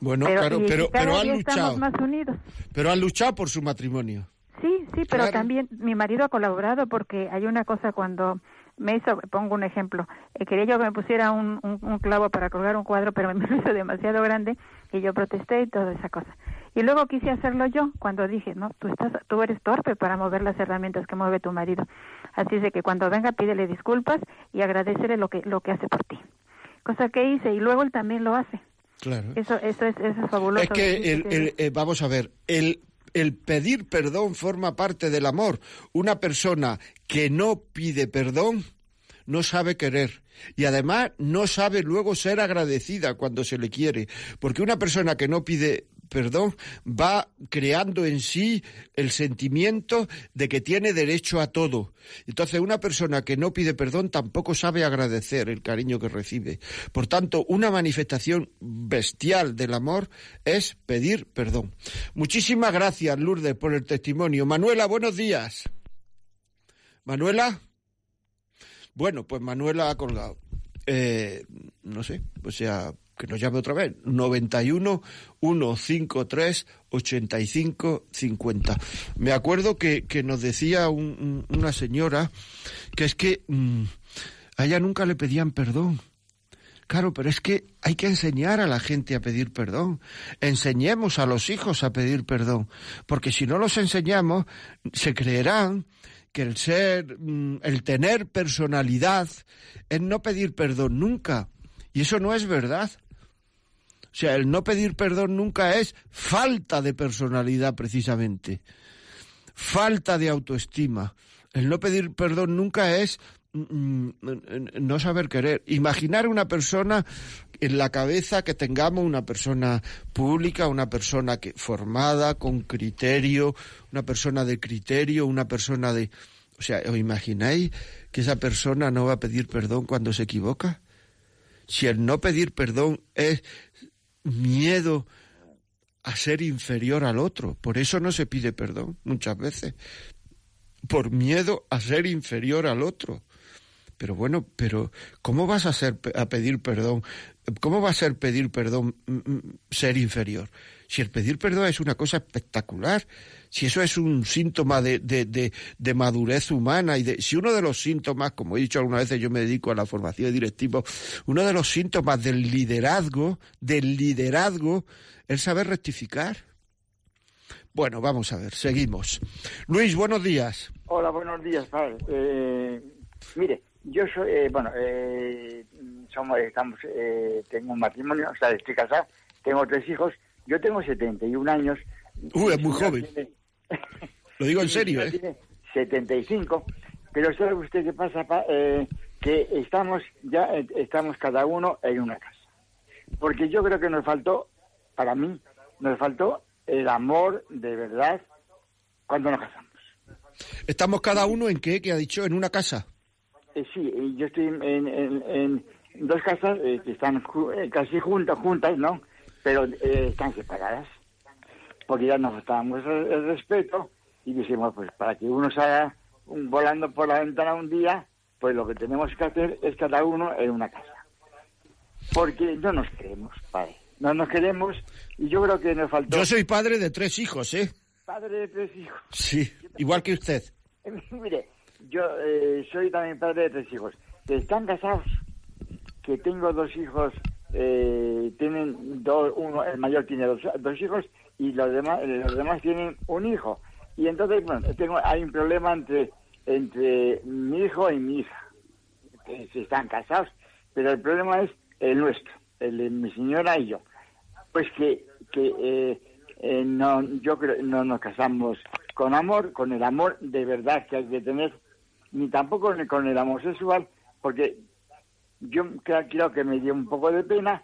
Bueno, claro, pero, pero han luchado. más unidos. Pero han luchado por su matrimonio. Sí, sí, pero también mi marido ha colaborado porque hay una cosa cuando me hizo, pongo un ejemplo, eh, quería yo que me pusiera un, un, clavo para colgar un cuadro, pero me lo hizo demasiado grande y yo protesté y toda esa cosa. Y luego quise hacerlo yo cuando dije, no, tú, estás, tú eres torpe para mover las herramientas que mueve tu marido. Así es de que cuando venga pídele disculpas y agradecele lo que, lo que hace por ti. Cosa que hice y luego él también lo hace. Claro. Eso, eso, es, eso es fabuloso. Es que, el, eh, vamos a ver, el el pedir perdón forma parte del amor. Una persona que no pide perdón no sabe querer y además no sabe luego ser agradecida cuando se le quiere, porque una persona que no pide perdón va creando en sí el sentimiento de que tiene derecho a todo. Entonces, una persona que no pide perdón tampoco sabe agradecer el cariño que recibe. Por tanto, una manifestación bestial del amor es pedir perdón. Muchísimas gracias, Lourdes, por el testimonio. Manuela, buenos días. Manuela. Bueno, pues Manuela ha colgado. Eh, no sé, o sea, que nos llame otra vez, 91 153 85 50. Me acuerdo que, que nos decía una señora que es que mm, a ella nunca le pedían perdón. Claro, pero es que hay que enseñar a la gente a pedir perdón. Enseñemos a los hijos a pedir perdón, porque si no los enseñamos, se creerán que el ser, mm, el tener personalidad es no pedir perdón nunca. Y eso no es verdad. Sea, el no pedir perdón nunca es falta de personalidad precisamente, falta de autoestima. El no pedir perdón nunca es mm, mm, no saber querer. Imaginar una persona en la cabeza que tengamos una persona pública, una persona que formada, con criterio, una persona de criterio, una persona de... O sea, ¿os imagináis que esa persona no va a pedir perdón cuando se equivoca? Si el no pedir perdón es miedo a ser inferior al otro. Por eso no se pide perdón muchas veces. Por miedo a ser inferior al otro. Pero bueno, pero ¿cómo vas a ser a pedir perdón? ¿Cómo va a ser pedir perdón mm, mm, ser inferior? Si el pedir perdón es una cosa espectacular, si eso es un síntoma de, de, de, madurez humana y de, si uno de los síntomas, como he dicho algunas veces, yo me dedico a la formación de directivos, uno de los síntomas del liderazgo, del liderazgo, es saber rectificar. Bueno, vamos a ver, seguimos. Luis, buenos días. Hola, buenos días, padre. Eh, mire, yo soy, eh, bueno, eh, somos, estamos, tengo un matrimonio, o sea, estoy casado, tengo tres hijos, yo tengo 71 años. Uy, es muy joven. Lo digo en serio, ¿eh? 75. Pero ¿sabe usted qué pasa? Eh, que estamos, ya eh, estamos cada uno en una casa. Porque yo creo que nos faltó, para mí, nos faltó el amor de verdad cuando nos casamos. ¿Estamos cada uno en qué? ¿Qué ha dicho? ¿En una casa? Eh, sí, yo estoy en, dos casas que están casi juntas, juntas, ¿no? Pero están separadas porque ya nos faltábamos el, respeto y dijimos, pues para que uno salga volando por la ventana un día, pues lo que tenemos que hacer es cada uno en una casa. Porque no nos queremos, padre. No nos queremos y yo creo que nos faltó... Yo soy padre de tres hijos, ¿eh? Padre de tres hijos. Sí, igual que usted. Mire, yo eh, soy también padre de tres hijos. Que están casados, que tengo dos hijos, eh, tienen dos, uno, el mayor tiene dos, dos hijos y los demás, los demás tienen un hijo. Y entonces, bueno, tengo, hay un problema entre, entre mi hijo y mi hija, que se están casados, pero el problema es el nuestro, el de mi señora y yo. Pues que, que eh, eh, no, yo creo, no nos casamos con amor, con el amor de verdad que hay que tener, ni tampoco con el amor sexual, porque yo creo, que me dio un poco de pena.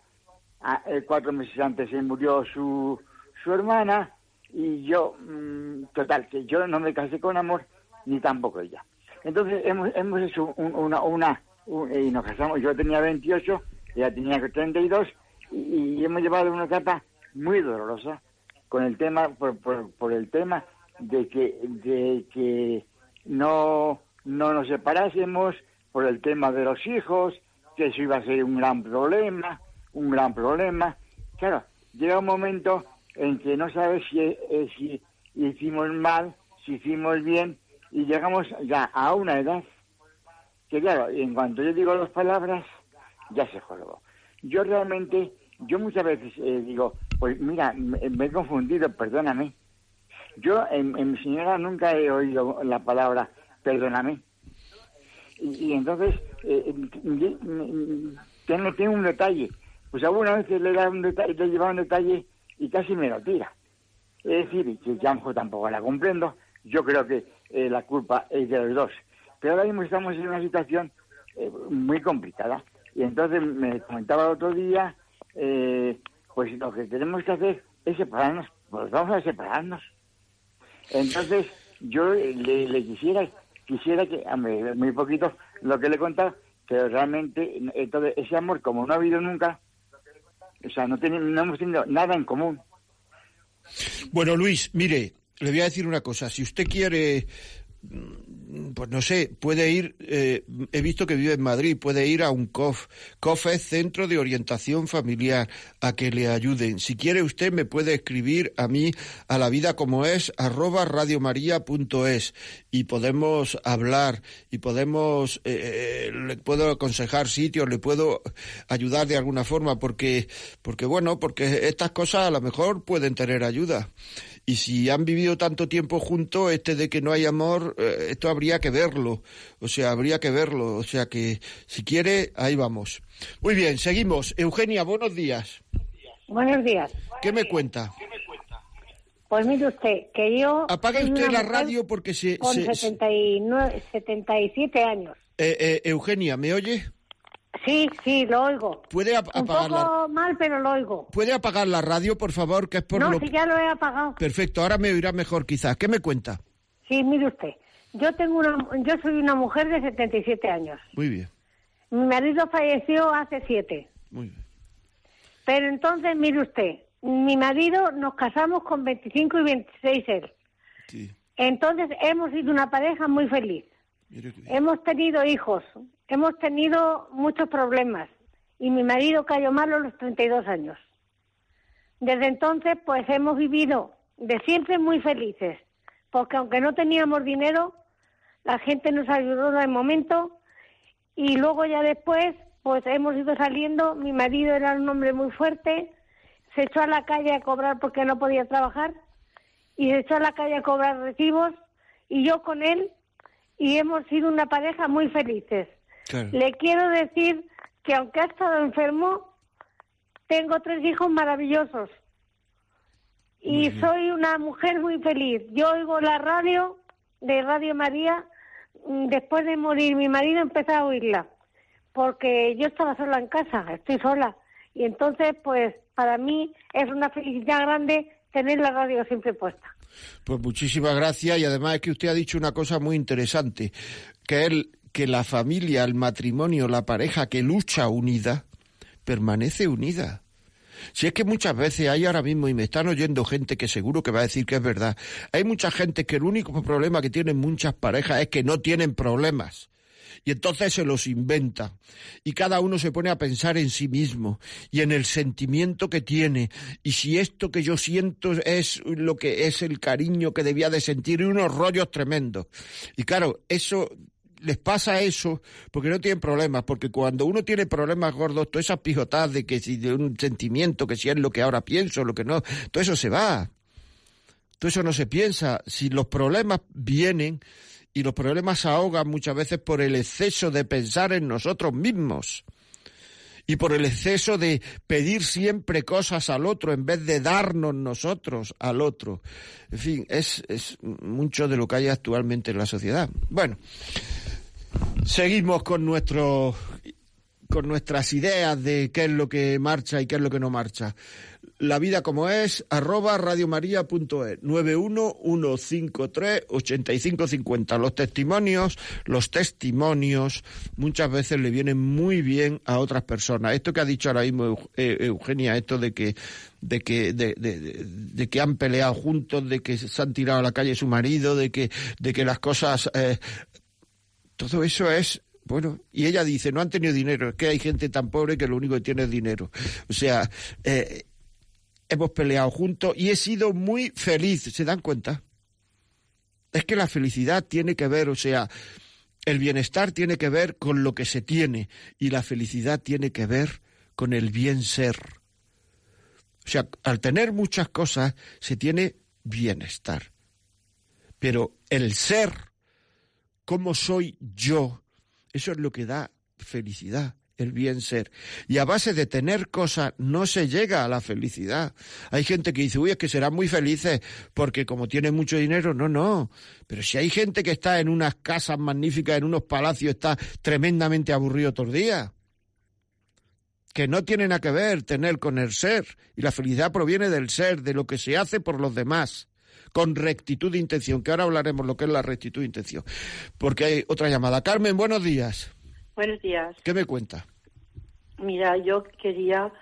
Eh, cuatro meses antes se murió su, su hermana y yo, mm, total, que yo no me casé con amor ni tampoco ella. Entonces hemos, hemos hecho una, una y nos casamos, yo tenía 28, ella tenía 32 y, y hemos llevado una etapa muy dolorosa con el tema, por, por, el tema de que, de que no, no nos separásemos, por el tema de los hijos, que eso iba a ser un gran problema, un gran problema. Claro, llega un momento en que no sabes si, eh, si hicimos mal, si hicimos bien, y llegamos ya a una edad que, claro, en cuanto yo digo las palabras, ya se jorobó. Yo realmente, yo muchas veces eh, digo, pues mira, me, he confundido, perdóname. Yo en, mi señora nunca he oído la palabra perdóname. Y, entonces, eh, tiene, un detalle. Pues alguna vez le, da un detalle, le lleva un detalle y casi me lo tira. Es decir, que Janjo tampoco la comprendo, yo creo que eh, la culpa es de los dos. Pero ahora mismo estamos en una situación eh, muy complicada. Y entonces me comentaba el otro día, eh, pues lo que tenemos que hacer es separarnos, pues vamos a separarnos. Entonces yo le, quisiera, quisiera que, hombre, muy poquito lo que le he contado, pero realmente entonces ese amor como no ha habido nunca, o sea, no, tenemos, no hemos tenido nada en común. Bueno, Luis, mire, le voy a decir una cosa. Si usted quiere pues no sé, puede ir, eh, he visto que vive en Madrid, puede ir a un COF. COF es Centro de Orientación Familiar, a que le ayuden. Si quiere usted me puede escribir a mí a la vida como es, arroba radiomaria.es y podemos hablar y podemos, eh, eh, le puedo aconsejar sitios, le puedo ayudar de alguna forma, porque, porque bueno, porque estas cosas a lo mejor pueden tener ayuda. Y si han vivido tanto tiempo juntos, este de que no hay amor, eh, esto habría que verlo. O sea, habría que verlo. O sea que, si quiere, ahí vamos. Muy bien, seguimos. Eugenia, buenos días. Buenos días. ¿Qué me cuenta? Pues mire usted, que yo... Apague usted la radio porque se... Con se, 79, 77 años. Eh, eh, Eugenia, ¿me oye? Sí, sí, lo oigo. ¿Puede ap Un apagar poco la... mal, pero lo oigo. ¿Puede apagar la radio, por favor? Que es por no, lo si ya lo he apagado. Perfecto, ahora me oirá mejor quizás. ¿Qué me cuenta? Sí, mire usted. Yo tengo una, yo soy una mujer de 77 años. Muy bien, Mi marido falleció hace siete. muy bien. Pero entonces, mire usted, mi marido nos casamos con 25 y 26 él. Sí, Entonces hemos sido una pareja muy feliz. Hemos tenido hijos, hemos tenido muchos problemas y mi marido cayó malo a los 32 años. Desde entonces, pues hemos vivido de siempre muy felices, porque aunque no teníamos dinero, la gente nos ayudó de momento y luego ya después, pues hemos ido saliendo. Mi marido era un hombre muy fuerte, se echó a la calle a cobrar porque no podía trabajar y se echó a la calle a cobrar recibos y yo con él y hemos sido una pareja muy felices. Claro. Le quiero decir que aunque ha estado enfermo, tengo tres hijos maravillosos y soy una mujer muy feliz. Yo oigo la radio de Radio María mm, después de morir mi marido empecé a oírla porque yo estaba sola en casa, estoy sola y entonces pues para mí es una felicidad grande tener la radio siempre puesta. Pues muchísimas gracias y además es que usted ha dicho una cosa muy interesante, que es que la familia, el matrimonio, la pareja que lucha unida, permanece unida. Si es que muchas veces hay ahora mismo, y me están oyendo gente que seguro que va a decir que es verdad, hay mucha gente que el único problema que tienen muchas parejas es que no tienen problemas. Y entonces se los inventan. Y cada uno se pone a pensar en sí mismo y en el sentimiento que tiene. Y si esto que yo siento es lo que es el cariño que debía de sentir y unos rollos tremendos. Y claro, eso les pasa eso porque no tienen problemas, porque cuando uno tiene problemas gordos, todas esas pijotadas de que si de un sentimiento, que si es lo que ahora pienso, lo que no, todo eso se va. Todo eso no se piensa. Si los problemas vienen y los problemas se ahogan muchas veces por el exceso de pensar en nosotros mismos y por el exceso de pedir siempre cosas al otro en vez de darnos nosotros al otro. En fin, es, es mucho de lo que hay actualmente en la sociedad. Bueno, seguimos con nuestro con nuestras ideas de qué es lo que marcha y qué es lo que no marcha. La vida como es, arroba radiomaria.es, 911538550. Los testimonios, los testimonios muchas veces le vienen muy bien a otras personas. Esto que ha dicho ahora mismo eh, Eugenia, esto de que de que de, que han peleado juntos, de que se han tirado a la calle su marido, de que de que las cosas eh, todo eso es bueno, y ella dice, no han tenido dinero, es que hay gente tan pobre que lo único que tiene es dinero. O sea, eh, hemos peleado juntos y he sido muy feliz, ¿se dan cuenta? Es que la felicidad tiene que ver, o sea, el bienestar tiene que ver con lo que se tiene y la felicidad tiene que ver con el bien ser. O sea, al tener muchas cosas se tiene bienestar. Pero el ser, cómo soy yo, eso es lo que da felicidad, el bien ser. Y a base de tener cosas no se llega a la felicidad. Hay gente que dice, uy, es que serán muy felices porque como tienen mucho dinero, no, no. Pero si hay gente que está en unas casas magníficas, en unos palacios, está tremendamente aburrido todo el día. Que no tiene nada que ver tener con el ser. Y la felicidad proviene del ser, de lo que se hace por los demás con rectitud de intención, que ahora hablaremos lo que es la rectitud de intención. Porque hay otra llamada. Carmen, buenos días. Buenos días. ¿Qué me cuenta? Mira, yo quería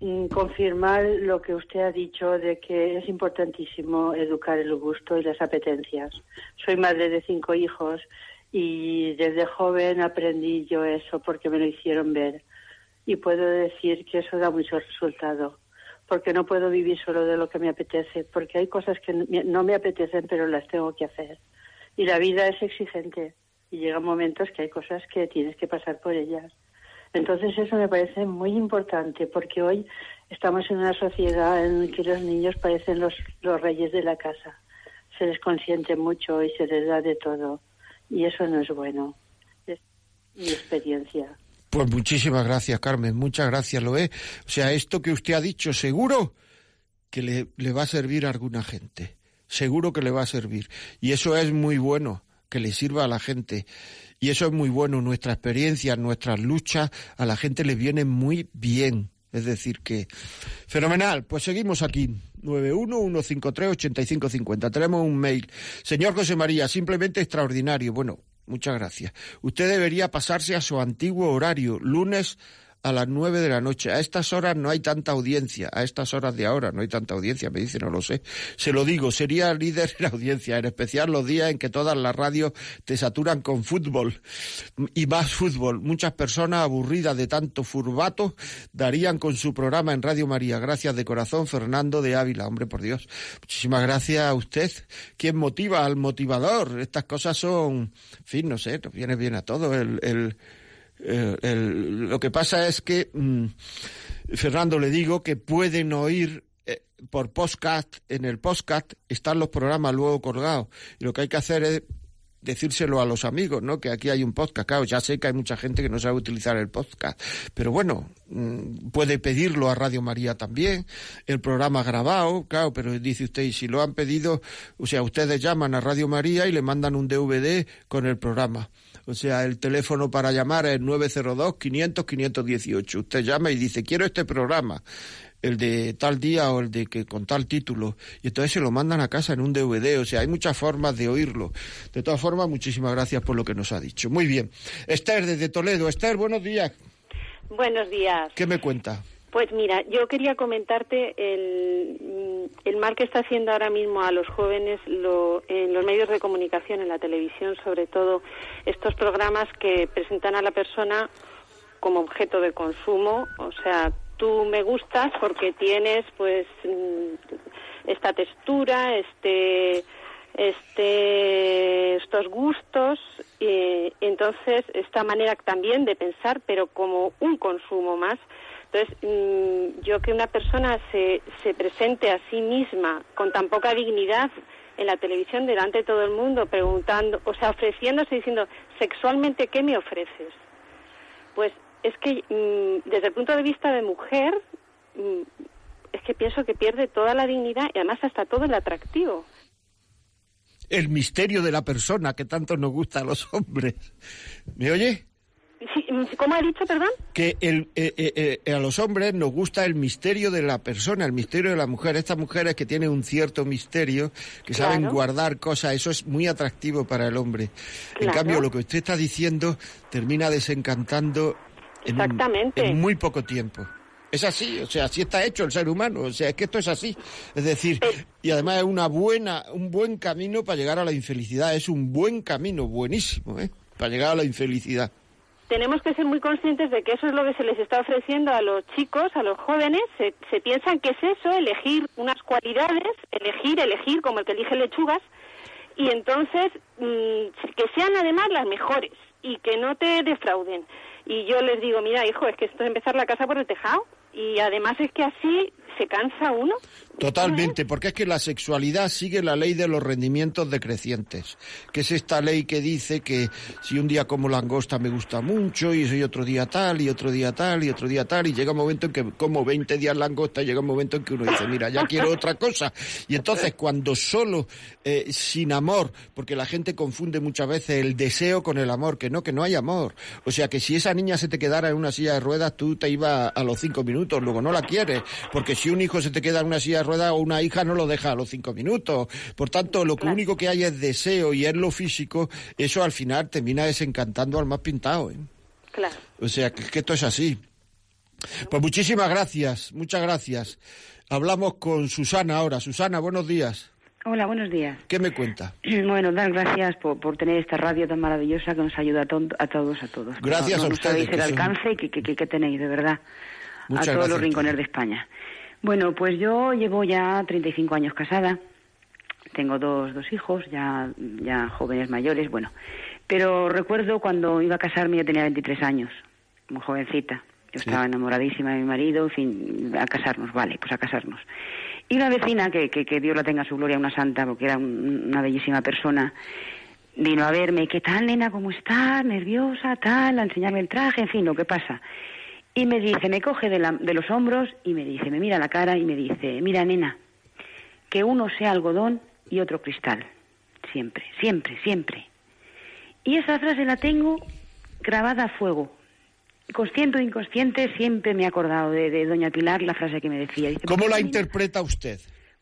mm, confirmar lo que usted ha dicho de que es importantísimo educar el gusto y las apetencias. Soy madre de cinco hijos y desde joven aprendí yo eso porque me lo hicieron ver. Y puedo decir que eso da mucho resultado, porque no puedo vivir solo de lo que me apetece, porque hay cosas que no me apetecen pero las tengo que hacer. Y la vida es exigente y llegan momentos que hay cosas que tienes que pasar por ellas. Entonces eso me parece muy importante porque hoy estamos en una sociedad en que los niños parecen los, los reyes de la casa. Se les consiente mucho y se les da de todo y eso no es bueno. Es mi experiencia. Pues muchísimas gracias, Carmen. Muchas gracias, lo. O sea, esto que usted ha dicho, seguro que le, le va a servir a alguna gente. Seguro que le va a servir. Y eso es muy bueno que le sirva a la gente. Y eso es muy bueno. Nuestra experiencia, nuestras luchas, a la gente le viene muy bien. Es decir, que fenomenal. Pues seguimos aquí. 911538550. Tenemos un mail. Señor José María, simplemente extraordinario. Bueno, muchas gracias. Usted debería pasarse a su antiguo horario, lunes a las nueve de la noche. A estas horas no hay tanta audiencia, a estas horas de ahora no hay tanta audiencia, me dice, no lo sé. Se lo digo, sería líder en audiencia, en especial los días en que todas las radios te saturan con fútbol y más fútbol. Muchas personas aburridas de tanto furbato darían con su programa en Radio María. Gracias de corazón, Fernando de Ávila. Hombre, por Dios. Muchísimas gracias a usted. ¿Quién motiva al motivador? Estas cosas son, fin, no sé, nos viene bien a todo el, el el, lo que pasa es que, mm, Fernando, le digo que pueden oír eh, por podcast, en el podcast están los programas luego colgados. Y lo que hay que hacer es decírselo a los amigos, ¿no? Que aquí hay un podcast. Claro, ya sé que hay mucha gente que no sabe utilizar el podcast, pero bueno, mm, puede pedirlo a Radio María también, el programa grabado, claro, pero dice usted, y si lo han pedido, o sea, ustedes llaman a Radio María y le mandan un DVD con el programa. O sea, el teléfono para llamar es 902-500-518. Usted llama y dice, quiero este programa, el de tal día o el de que con tal título. Y entonces se lo mandan a casa en un DVD. O sea, hay muchas formas de oírlo. De todas formas, muchísimas gracias por lo que nos ha dicho. Muy bien. Esther, desde Toledo. Esther, buenos días. Buenos días. ¿Qué me cuenta? Pues mira, yo quería comentarte el, el mal que está haciendo ahora mismo a los jóvenes lo, en los medios de comunicación, en la televisión sobre todo, estos programas que presentan a la persona como objeto de consumo, o sea, tú me gustas porque tienes pues esta textura, este este estos gustos y entonces esta manera también de pensar pero como un consumo más entonces, mm, yo que una persona se, se presente a sí misma con tan poca dignidad en la televisión delante de todo el mundo, preguntando, o sea, ofreciéndose, diciendo, sexualmente, ¿qué me ofreces? Pues es que mm, desde el punto de vista de mujer, mm, es que pienso que pierde toda la dignidad y además hasta todo el atractivo. El misterio de la persona que tanto nos gusta a los hombres. ¿Me oye? ¿Cómo ha dicho, perdón? Que el, eh, eh, eh, a los hombres nos gusta el misterio de la persona, el misterio de la mujer. Estas mujeres que tienen un cierto misterio, que saben guardar cosas, eso es muy atractivo para el hombre. En cambio, lo que usted está diciendo termina desencantando en, muy poco tiempo. Es así, o sea, así está hecho el ser humano, o sea, es que esto es así. Es decir, y además es una buena, un buen camino para llegar a la infelicidad, es un buen camino, buenísimo, ¿eh? Para llegar a la infelicidad tenemos que ser muy conscientes de que eso es lo que se les está ofreciendo a los chicos, a los jóvenes. Se, piensan que es eso, elegir unas cualidades, elegir, elegir, como el que elige lechugas, y entonces mm, que sean además las mejores y que no te defrauden. Y yo les digo, mira, hijo, es que esto es empezar la casa por el tejado. Y además es que así se cansa uno. Totalmente, porque es que la sexualidad sigue la ley de los rendimientos decrecientes, que es esta ley que dice que si un día como langosta me gusta mucho y soy otro día tal y otro día tal y otro día tal y llega un momento en que como 20 días langosta llega un momento en que uno dice, mira, ya quiero otra cosa. Y entonces cuando solo, eh, sin amor, porque la gente confunde muchas veces el deseo con el amor, que no, que no hay amor. O sea que si esa niña se te quedara en una silla de ruedas, tú te ibas a los cinco minutos, luego no la quieres, porque si un hijo se te queda en una silla de rueda o una hija no lo deja a los cinco minutos. Por tanto, lo único que hay es deseo y es lo físico, eso al final termina desencantando al más pintado. ¿eh? Claro. O sea, que, que esto es así. Pues muchísimas gracias, muchas gracias. Hablamos con Susana ahora. Susana, buenos días. Hola, buenos días. ¿Qué me cuenta? Bueno, dar gracias por, por tener esta radio tan maravillosa que nos ayuda a, to a todos, a todos. Gracias no, a no ustedes. sabéis el que son- alcance que, que, que- que tenéis, de verdad, Muchas a todos gracias, los rincones de España. Bueno, pues yo llevo ya 35 años casada, tengo dos, dos hijos, ya, ya jóvenes mayores, bueno. Pero recuerdo cuando iba a casarme, yo tenía 23 años, muy jovencita. Yo Sí. estaba enamoradísima de mi marido, en fin, a casarnos, vale, pues a casarnos. Y una vecina, que, que, que Dios la tenga en su gloria, una santa, porque era un- una bellísima persona, vino a verme, ¿qué tal, nena? ¿Cómo estás? ¿Nerviosa? Tal, a enseñarme el traje, en fin, lo que pasa. Y me dice, me coge de, la- de los hombros y me dice, me mira la cara y me dice, mira, nena, que uno sea algodón y otro cristal. Siempre, siempre, siempre. Y esa frase la tengo grabada a fuego. Consciente o inconsciente, siempre me he acordado de, de Doña Pilar la frase que me decía. Dice, ¿Cómo la "Nena, interpreta usted?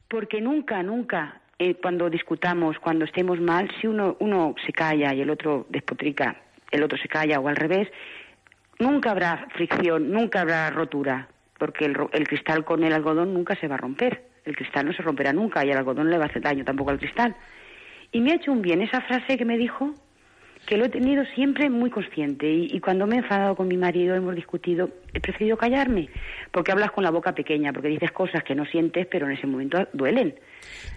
porque nunca, nunca, eh, cuando discutamos, cuando estemos mal, si uno, uno se calla y el otro despotrica, el otro se calla o al revés, nunca habrá fricción, nunca habrá rotura, porque el, el cristal con el algodón nunca se va a romper. El cristal no se romperá nunca y el algodón le va a hacer daño tampoco al cristal. Y me ha hecho un bien esa frase que me dijo, que lo he tenido siempre muy consciente. Y, y cuando me he enfadado con mi marido, hemos discutido, he preferido callarme, porque hablas con la boca pequeña, porque dices cosas que no sientes, pero en ese momento duelen.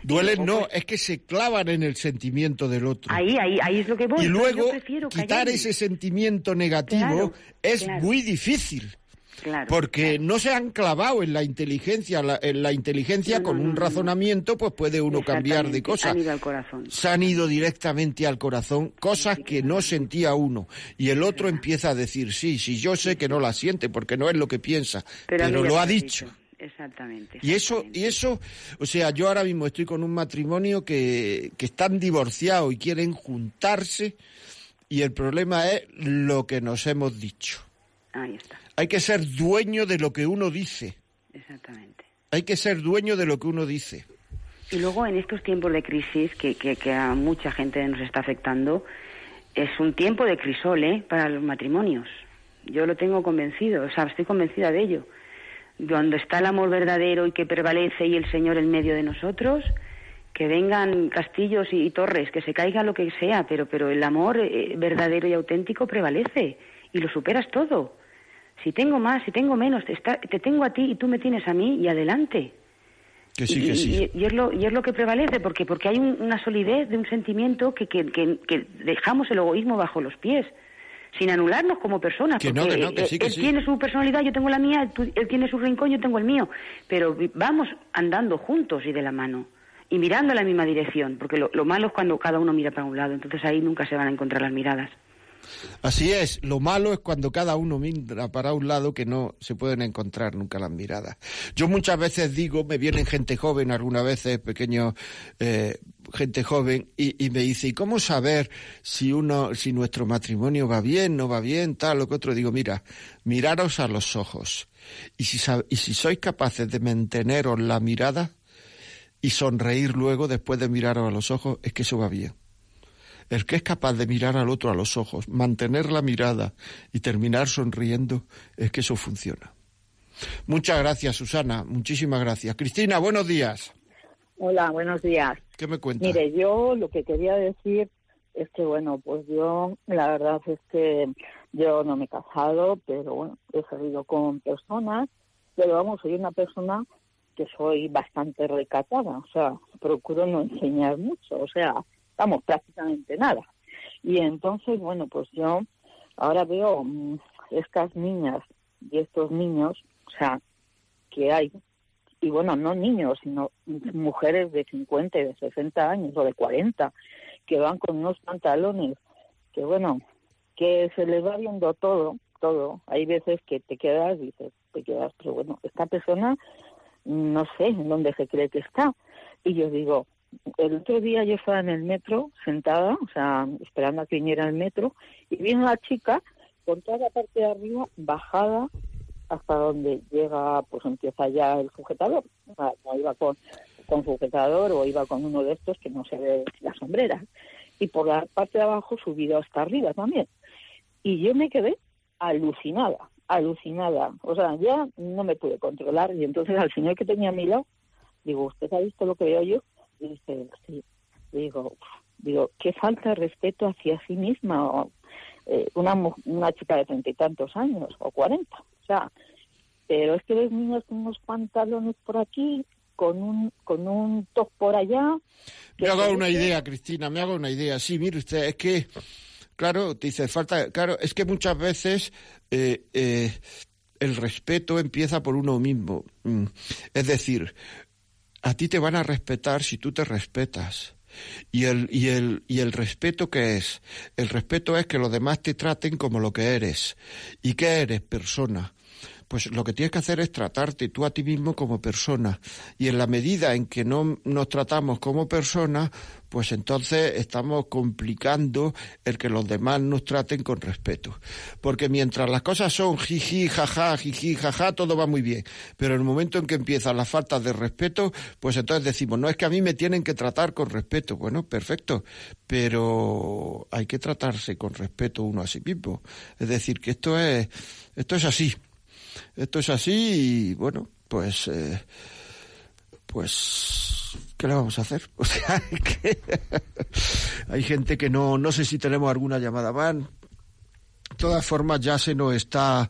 Duelen no, es que se clavan en el sentimiento del otro. Ahí, ahí, ahí es lo que voy. y luego yo quitar ese sentimiento negativo Claro, es claro. muy difícil. Claro, Porque claro. no se han clavado en la inteligencia, la- en la inteligencia No, con no, un no, razonamiento, pues puede uno cambiar de cosas. Han ido al corazón. Se han ido directamente al corazón, cosas que no sentía uno. Y el otro empieza a decir, sí, sí, yo sé que no la siente, porque no es lo que piensa, pero, lo ha dicho. Exactamente. Y eso, y eso, o sea, yo ahora mismo estoy con un matrimonio que, que están divorciados y quieren juntarse, y el problema es lo que nos hemos dicho. Ahí está, Hay que ser dueño de lo que uno dice. exactamente. Hay que ser dueño de lo que uno dice. Y luego en estos tiempos de crisis que, que, que a mucha gente nos está afectando, es un tiempo de crisol ¿eh? para los matrimonios. Yo lo tengo convencido, o sea, estoy convencida de ello. Cuando está el amor verdadero y que prevalece y el Señor en medio de nosotros, que vengan castillos y, y torres, que se caiga lo que sea, pero, pero el amor eh, verdadero y auténtico prevalece y lo superas todo. Si tengo más, si tengo menos, te, está- te tengo a ti y tú me tienes a mí y adelante. Que sí, y, que sí. y- y es lo, y es lo que prevalece, porque, porque hay un- una solidez de un sentimiento que, que, que- que dejamos el egoísmo bajo los pies, sin anularnos como personas. Que no, porque que no, que sí, él- que él sí. tiene su personalidad, yo tengo la mía, tú- él tiene su rincón, yo tengo el mío, pero vamos andando juntos y de la mano. Y mirando en la misma dirección, porque lo, lo malo es cuando cada uno mira para un lado, entonces ahí nunca se van a encontrar las miradas. Así es, lo malo es cuando cada uno mira para un lado que no se pueden encontrar nunca las miradas. Yo muchas veces digo, me vienen gente joven, algunas veces pequeños, eh, gente joven, y, me dice, ¿y cómo saber si uno, si nuestro matrimonio va bien, no va bien, tal o que otro? Digo, mira, miraros a los ojos. Y si, y si sois capaces de manteneros la mirada y sonreír luego después de miraros a los ojos, es que eso va bien. El que es capaz de mirar al otro a los ojos, mantener la mirada y terminar sonriendo, es que eso funciona. Muchas gracias, Susana. Muchísimas gracias. Cristina, buenos días. Hola, buenos días. ¿Qué me cuentas? Mire, yo lo que quería decir es que, bueno, pues yo, la verdad es que yo no me he casado, pero bueno, he salido con personas, pero vamos, soy una persona que soy bastante recatada, o sea, procuro no enseñar mucho, o sea, vamos, prácticamente nada. Y entonces, bueno, pues yo ahora veo mm, estas niñas y estos niños, o sea, que hay, y bueno, no niños, sino mujeres de 50 y de 60 años o de 40, que van con unos pantalones que, bueno, que se les va viendo todo, todo. Hay veces que te quedas, dices, te quedas, pero bueno, esta persona no sé en dónde se cree que está. Y yo digo, el otro día yo estaba en el metro sentada, o sea, esperando a que viniera el metro, y viene una chica con toda la parte de arriba bajada hasta donde llega, pues empieza ya el sujetador. No iba con, con sujetador o iba con uno de estos que no se ve las sombreras. Y por la parte de abajo subido hasta arriba también. Y yo me quedé alucinada, alucinada. O sea, ya no me pude controlar. Y entonces al señor que tenía a mi lado, digo, ¿usted ha visto lo que veo yo? Dice, sí. digo, digo, qué falta de respeto hacia sí misma. Eh, una, una chica de treinta y tantos años, o cuarenta. O sea, pero es que ves niños con unos pantalones por aquí, con un, con un top por allá. Me hago una idea, Cristina, me hago una idea. Sí, mire usted, es que, claro, te dice, falta, claro, es que muchas veces eh, eh, el respeto empieza por uno mismo. Mm. Es decir, a ti te van a respetar si tú te respetas. Y el, y el, y el respeto qué es? El respeto es que los demás te traten como lo que eres. ¿Y qué eres? Persona pues lo que tienes que hacer es tratarte tú a ti mismo como persona. Y en la medida en que no nos tratamos como persona, pues entonces estamos complicando el que los demás nos traten con respeto. Porque mientras las cosas son jiji, jaja, jiji, jaja, todo va muy bien. Pero en el momento en que empiezan las faltas de respeto, pues entonces decimos, no es que a mí me tienen que tratar con respeto. Bueno, perfecto, pero hay que tratarse con respeto uno a sí mismo. Es decir, que esto es, esto es así. Esto es así y bueno, pues, eh, pues, ¿qué le vamos a hacer? O sea, que hay gente que no, no sé si tenemos alguna llamada más. De todas formas, ya se nos está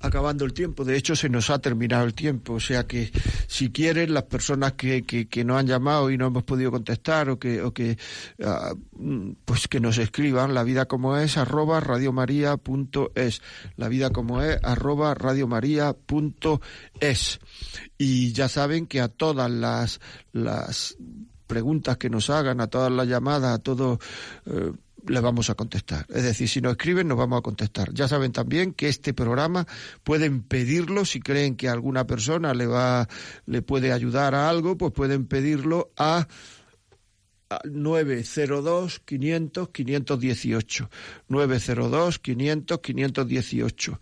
acabando el tiempo. De hecho, se nos ha terminado el tiempo. O sea que, si quieren, las personas que, que, nos han llamado y no hemos podido contestar o que, o que uh, pues que nos escriban la vida como es arroba radiomaria.es. La vida como es arroba radiomaria.es. Y ya saben que a todas las, las preguntas que nos hagan, a todas las llamadas, a todo. Uh, le vamos a contestar. Es decir, si nos escriben, nos vamos a contestar. Ya saben también que este programa pueden pedirlo si creen que alguna persona le va, le puede ayudar a algo, pues pueden pedirlo a 902 500 518 902 500 518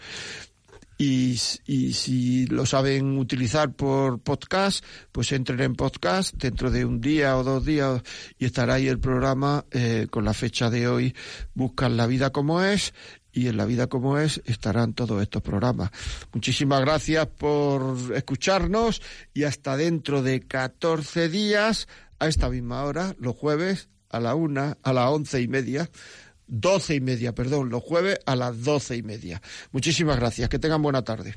y, si lo saben utilizar por podcast, pues entren en podcast dentro de un día o dos días y estará ahí el programa eh, con la fecha de hoy. Buscan la vida como es y en la vida como es estarán todos estos programas. Muchísimas gracias por escucharnos y hasta dentro de 14 días, a esta misma hora, los jueves, a la una, a las once y media, doce y media, perdón, los jueves a las doce y media. Muchísimas gracias, que tengan buena tarde.